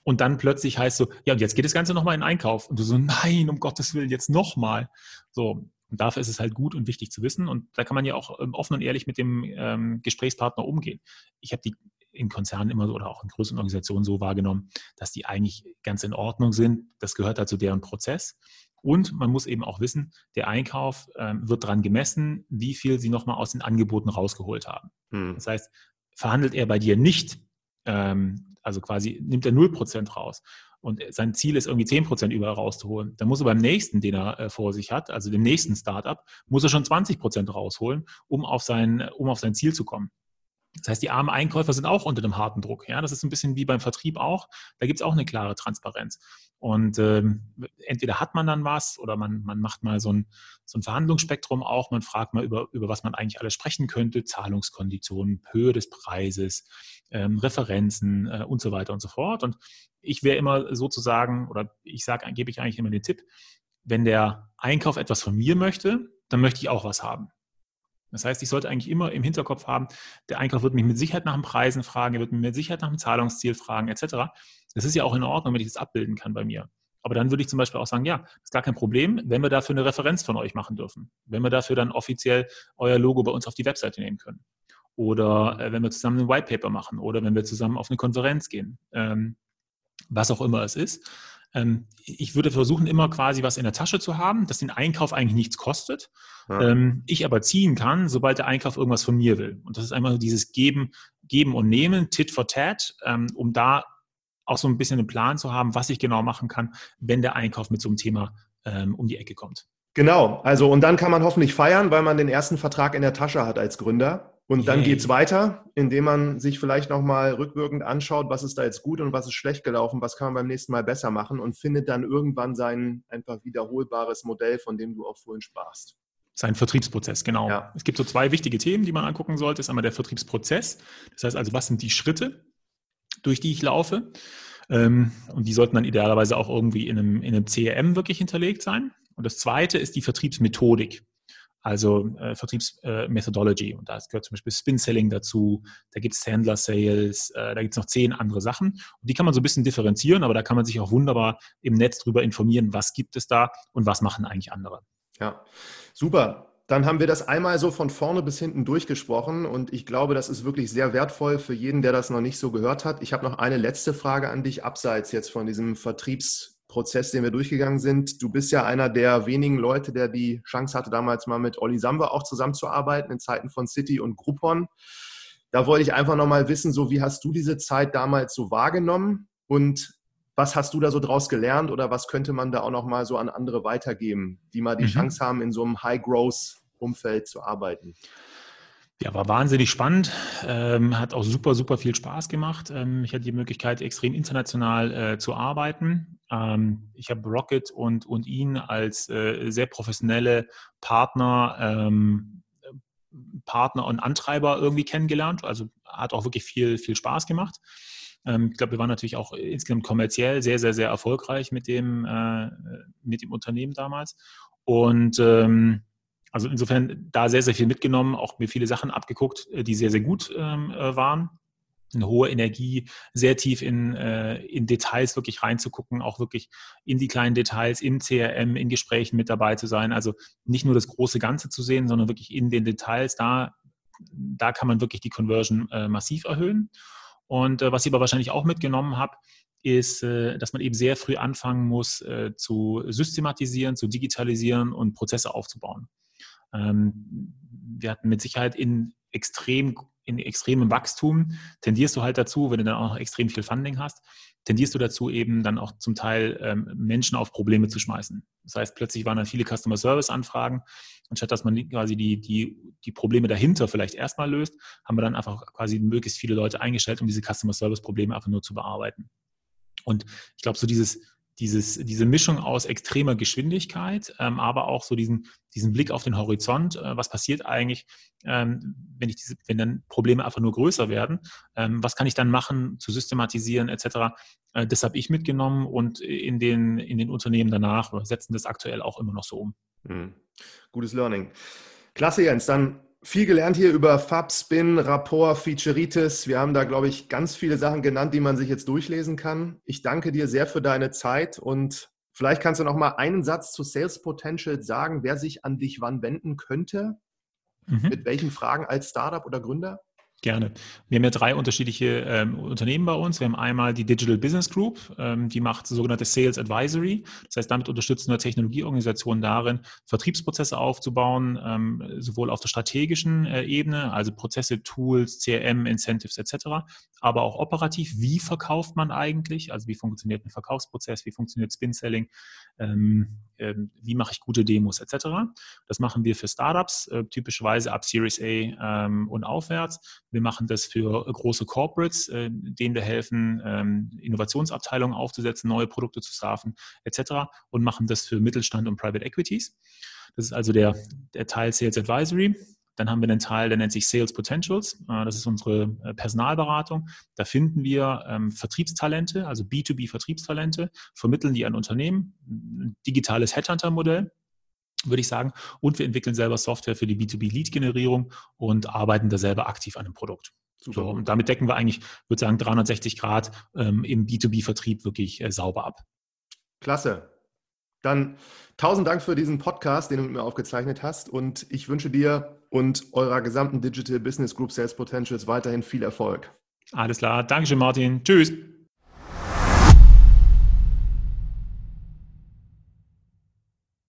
Und dann plötzlich heißt so, ja, und jetzt geht das Ganze nochmal in Einkauf. Und du so, nein, um Gottes Willen, jetzt nochmal. So, und dafür ist es halt gut und wichtig zu wissen. Und da kann man ja auch ähm, offen und ehrlich mit dem ähm, Gesprächspartner umgehen. Ich habe die in Konzernen immer so oder auch in größeren Organisationen so wahrgenommen, dass die eigentlich ganz in Ordnung sind. Das gehört halt zu deren Prozess. Und man muss eben auch wissen, der Einkauf ähm, wird daran gemessen, wie viel sie nochmal aus den Angeboten rausgeholt haben. Hm. Das heißt, verhandelt er bei dir nicht, ähm, also quasi nimmt er 0% raus und sein Ziel ist irgendwie 10% überall rauszuholen, dann muss er beim nächsten, den er äh, vor sich hat, also dem nächsten Startup, muss er schon 20% rausholen, um auf sein, um auf sein Ziel zu kommen. Das heißt, die armen Einkäufer sind auch unter dem harten Druck. Ja, das ist ein bisschen wie beim Vertrieb auch. Da gibt es auch eine klare Transparenz. Und ähm, entweder hat man dann was oder man, man macht mal so ein, so ein Verhandlungsspektrum auch. Man fragt mal über, über was man eigentlich alles sprechen könnte. Zahlungskonditionen, Höhe des Preises, ähm, Referenzen äh, und so weiter und so fort. Und ich wäre immer sozusagen, oder ich sage, gebe ich eigentlich immer den Tipp, wenn der Einkauf etwas von mir möchte, dann möchte ich auch was haben. Das heißt, ich sollte eigentlich immer im Hinterkopf haben, der Einkauf wird mich mit Sicherheit nach den Preisen fragen, er wird mich mit Sicherheit nach dem Zahlungsziel fragen, etc. Das ist ja auch in Ordnung, wenn ich das abbilden kann bei mir. Aber dann würde ich zum Beispiel auch sagen, ja, ist gar kein Problem, wenn wir dafür eine Referenz von euch machen dürfen. Wenn wir dafür dann offiziell euer Logo bei uns auf die Webseite nehmen können. Oder äh, wenn wir zusammen ein White Paper machen oder wenn wir zusammen auf eine Konferenz gehen. Ähm, was auch immer es ist. Ähm, ich würde versuchen, immer quasi was in der Tasche zu haben, das den Einkauf eigentlich nichts kostet. Ja. Ähm, ich aber ziehen kann, sobald der Einkauf irgendwas von mir will. Und das ist einfach dieses Geben, Geben und Nehmen, Tit for Tat, ähm, um da auch so ein bisschen einen Plan zu haben, was ich genau machen kann, wenn der Einkauf mit so einem Thema um die Ecke kommt. Genau, also und dann kann man hoffentlich feiern, weil man den ersten Vertrag in der Tasche hat als Gründer. Und dann geht es weiter, indem man sich vielleicht nochmal rückwirkend anschaut, was ist da jetzt gut und was ist schlecht gelaufen, was kann man beim nächsten Mal besser machen und findet dann irgendwann sein einfach wiederholbares Modell, von dem du auch vorhin sprachst. Sein Vertriebsprozess, genau. Ja. Es gibt so zwei wichtige Themen, die man angucken sollte. Das ist einmal der Vertriebsprozess. Das heißt also, was sind die Schritte, durch die ich laufe? Ähm, und die sollten dann idealerweise auch irgendwie in einem, in einem CRM wirklich hinterlegt sein. Und das zweite ist die Vertriebsmethodik also äh, Vertriebsmethodology. Äh, und da gehört zum Beispiel Spin-Selling dazu, da gibt es Händler-Sales, äh, da gibt es noch zehn andere Sachen. Und die kann man so ein bisschen differenzieren, aber da kann man sich auch wunderbar im Netz drüber informieren, was gibt es da und was machen eigentlich andere. Ja, super. Dann haben wir das einmal so von vorne bis hinten durchgesprochen und ich glaube, das ist wirklich sehr wertvoll für jeden, der das noch nicht so gehört hat. Ich habe noch eine letzte Frage an dich, abseits jetzt von diesem Vertriebs- Prozess, den wir durchgegangen sind. Du bist ja einer der wenigen Leute, der die Chance hatte, damals mal mit Olli Samba auch zusammenzuarbeiten in Zeiten von City und Groupon. da wollte ich einfach nochmal wissen, so wie hast du diese Zeit damals so wahrgenommen und was hast du da so draus gelernt oder was könnte man da auch nochmal so an andere weitergeben, die mal die mhm. Chance haben, in so einem High-Growth-Umfeld zu arbeiten? Ja, war wahnsinnig spannend, ähm, hat auch super, super viel Spaß gemacht. Ähm, ich hatte die Möglichkeit, extrem international äh, zu arbeiten. Ähm, ich habe Rocket und, und ihn als äh, sehr professionelle Partner, ähm, Partner und Antreiber irgendwie kennengelernt. Also hat auch wirklich viel, viel Spaß gemacht. Ähm, ich glaube, wir waren natürlich auch insgesamt kommerziell sehr, sehr, sehr erfolgreich mit dem, äh, mit dem Unternehmen damals. Und ähm, also insofern da sehr, sehr viel mitgenommen, auch mir viele Sachen abgeguckt, äh, die sehr, sehr gut ähm, äh, waren. Eine hohe Energie, sehr tief in, äh, in Details wirklich reinzugucken, auch wirklich in die kleinen Details, im CRM, in Gesprächen mit dabei zu sein. Also nicht nur das große Ganze zu sehen, sondern wirklich in den Details. Da, da kann man wirklich die Conversion äh, massiv erhöhen. Und äh, was ich aber wahrscheinlich auch mitgenommen habe, ist, äh, dass man eben sehr früh anfangen muss, zu systematisieren, zu digitalisieren und Prozesse aufzubauen. Ähm, wir hatten mit Sicherheit in extrem in extremem Wachstum tendierst du halt dazu, wenn du dann auch extrem viel Funding hast, tendierst du dazu eben dann auch zum Teil ähm, Menschen auf Probleme zu schmeißen. Das heißt, plötzlich waren dann viele Customer Service Anfragen. Anstatt dass man quasi die, die, die Probleme dahinter vielleicht erstmal löst, haben wir dann einfach quasi möglichst viele Leute eingestellt, um diese Customer Service Probleme einfach nur zu bearbeiten. Und ich glaube, so dieses dieses, diese Mischung aus extremer Geschwindigkeit, ähm, aber auch so diesen, diesen Blick auf den Horizont, äh, was passiert eigentlich, ähm, wenn, ich diese, wenn dann Probleme einfach nur größer werden, ähm, was kann ich dann machen, zu systematisieren etc. Äh, das habe ich mitgenommen und in den, in den Unternehmen danach setzen das aktuell auch immer noch so um. Mhm. Gutes Learning. Klasse, Jens. Dann viel gelernt hier über Fab, Spin, Rapport, Featureitis. Wir haben da, glaube ich, ganz viele Sachen genannt, die man sich jetzt durchlesen kann. Ich danke dir sehr für deine Zeit und vielleicht kannst du noch mal einen Satz zu Sales Potential sagen, wer sich an dich wann wenden könnte. Mhm. Mit welchen Fragen als Startup oder Gründer? Gerne. Wir haben ja drei unterschiedliche ähm, Unternehmen bei uns. Wir haben einmal die Digital Business Group, ähm, die macht sogenannte Sales Advisory. Das heißt, damit unterstützen wir Technologieorganisationen darin, Vertriebsprozesse aufzubauen, ähm, sowohl auf der strategischen äh, Ebene, also Prozesse, Tools, CRM, Incentives etc., aber auch operativ. Wie verkauft man eigentlich? Also wie funktioniert ein Verkaufsprozess? Wie funktioniert Spin-Selling? Ähm, wie mache ich gute Demos etc. Das machen wir für Startups, äh, typischerweise ab Series A ähm, und aufwärts. Wir machen das für große Corporates, äh, denen wir helfen, ähm, Innovationsabteilungen aufzusetzen, neue Produkte zu starten etc. und machen das für Mittelstand und Private Equities. Das ist also der, der Teil Sales Advisory. Dann haben wir einen Teil, der nennt sich Sales Potentials. Äh, das ist unsere äh, Personalberatung. Da finden wir ähm, Vertriebstalente, also B2B-Vertriebstalente, vermitteln die an Unternehmen. Ein digitales Headhunter-Modell, würde ich sagen. Und wir entwickeln selber Software für die B2B-Lead-Generierung und arbeiten da selber aktiv an dem Produkt. Super. So, und damit decken wir eigentlich, würde sagen, 360 Grad ähm, im B2B-Vertrieb wirklich äh, sauber ab. Klasse. Dann tausend Dank für diesen Podcast, den du mit mir aufgezeichnet hast. Und ich wünsche dir und eurer gesamten Digital Business Group Sales Potentials weiterhin viel Erfolg. Alles klar. Dankeschön, Martin. Tschüss.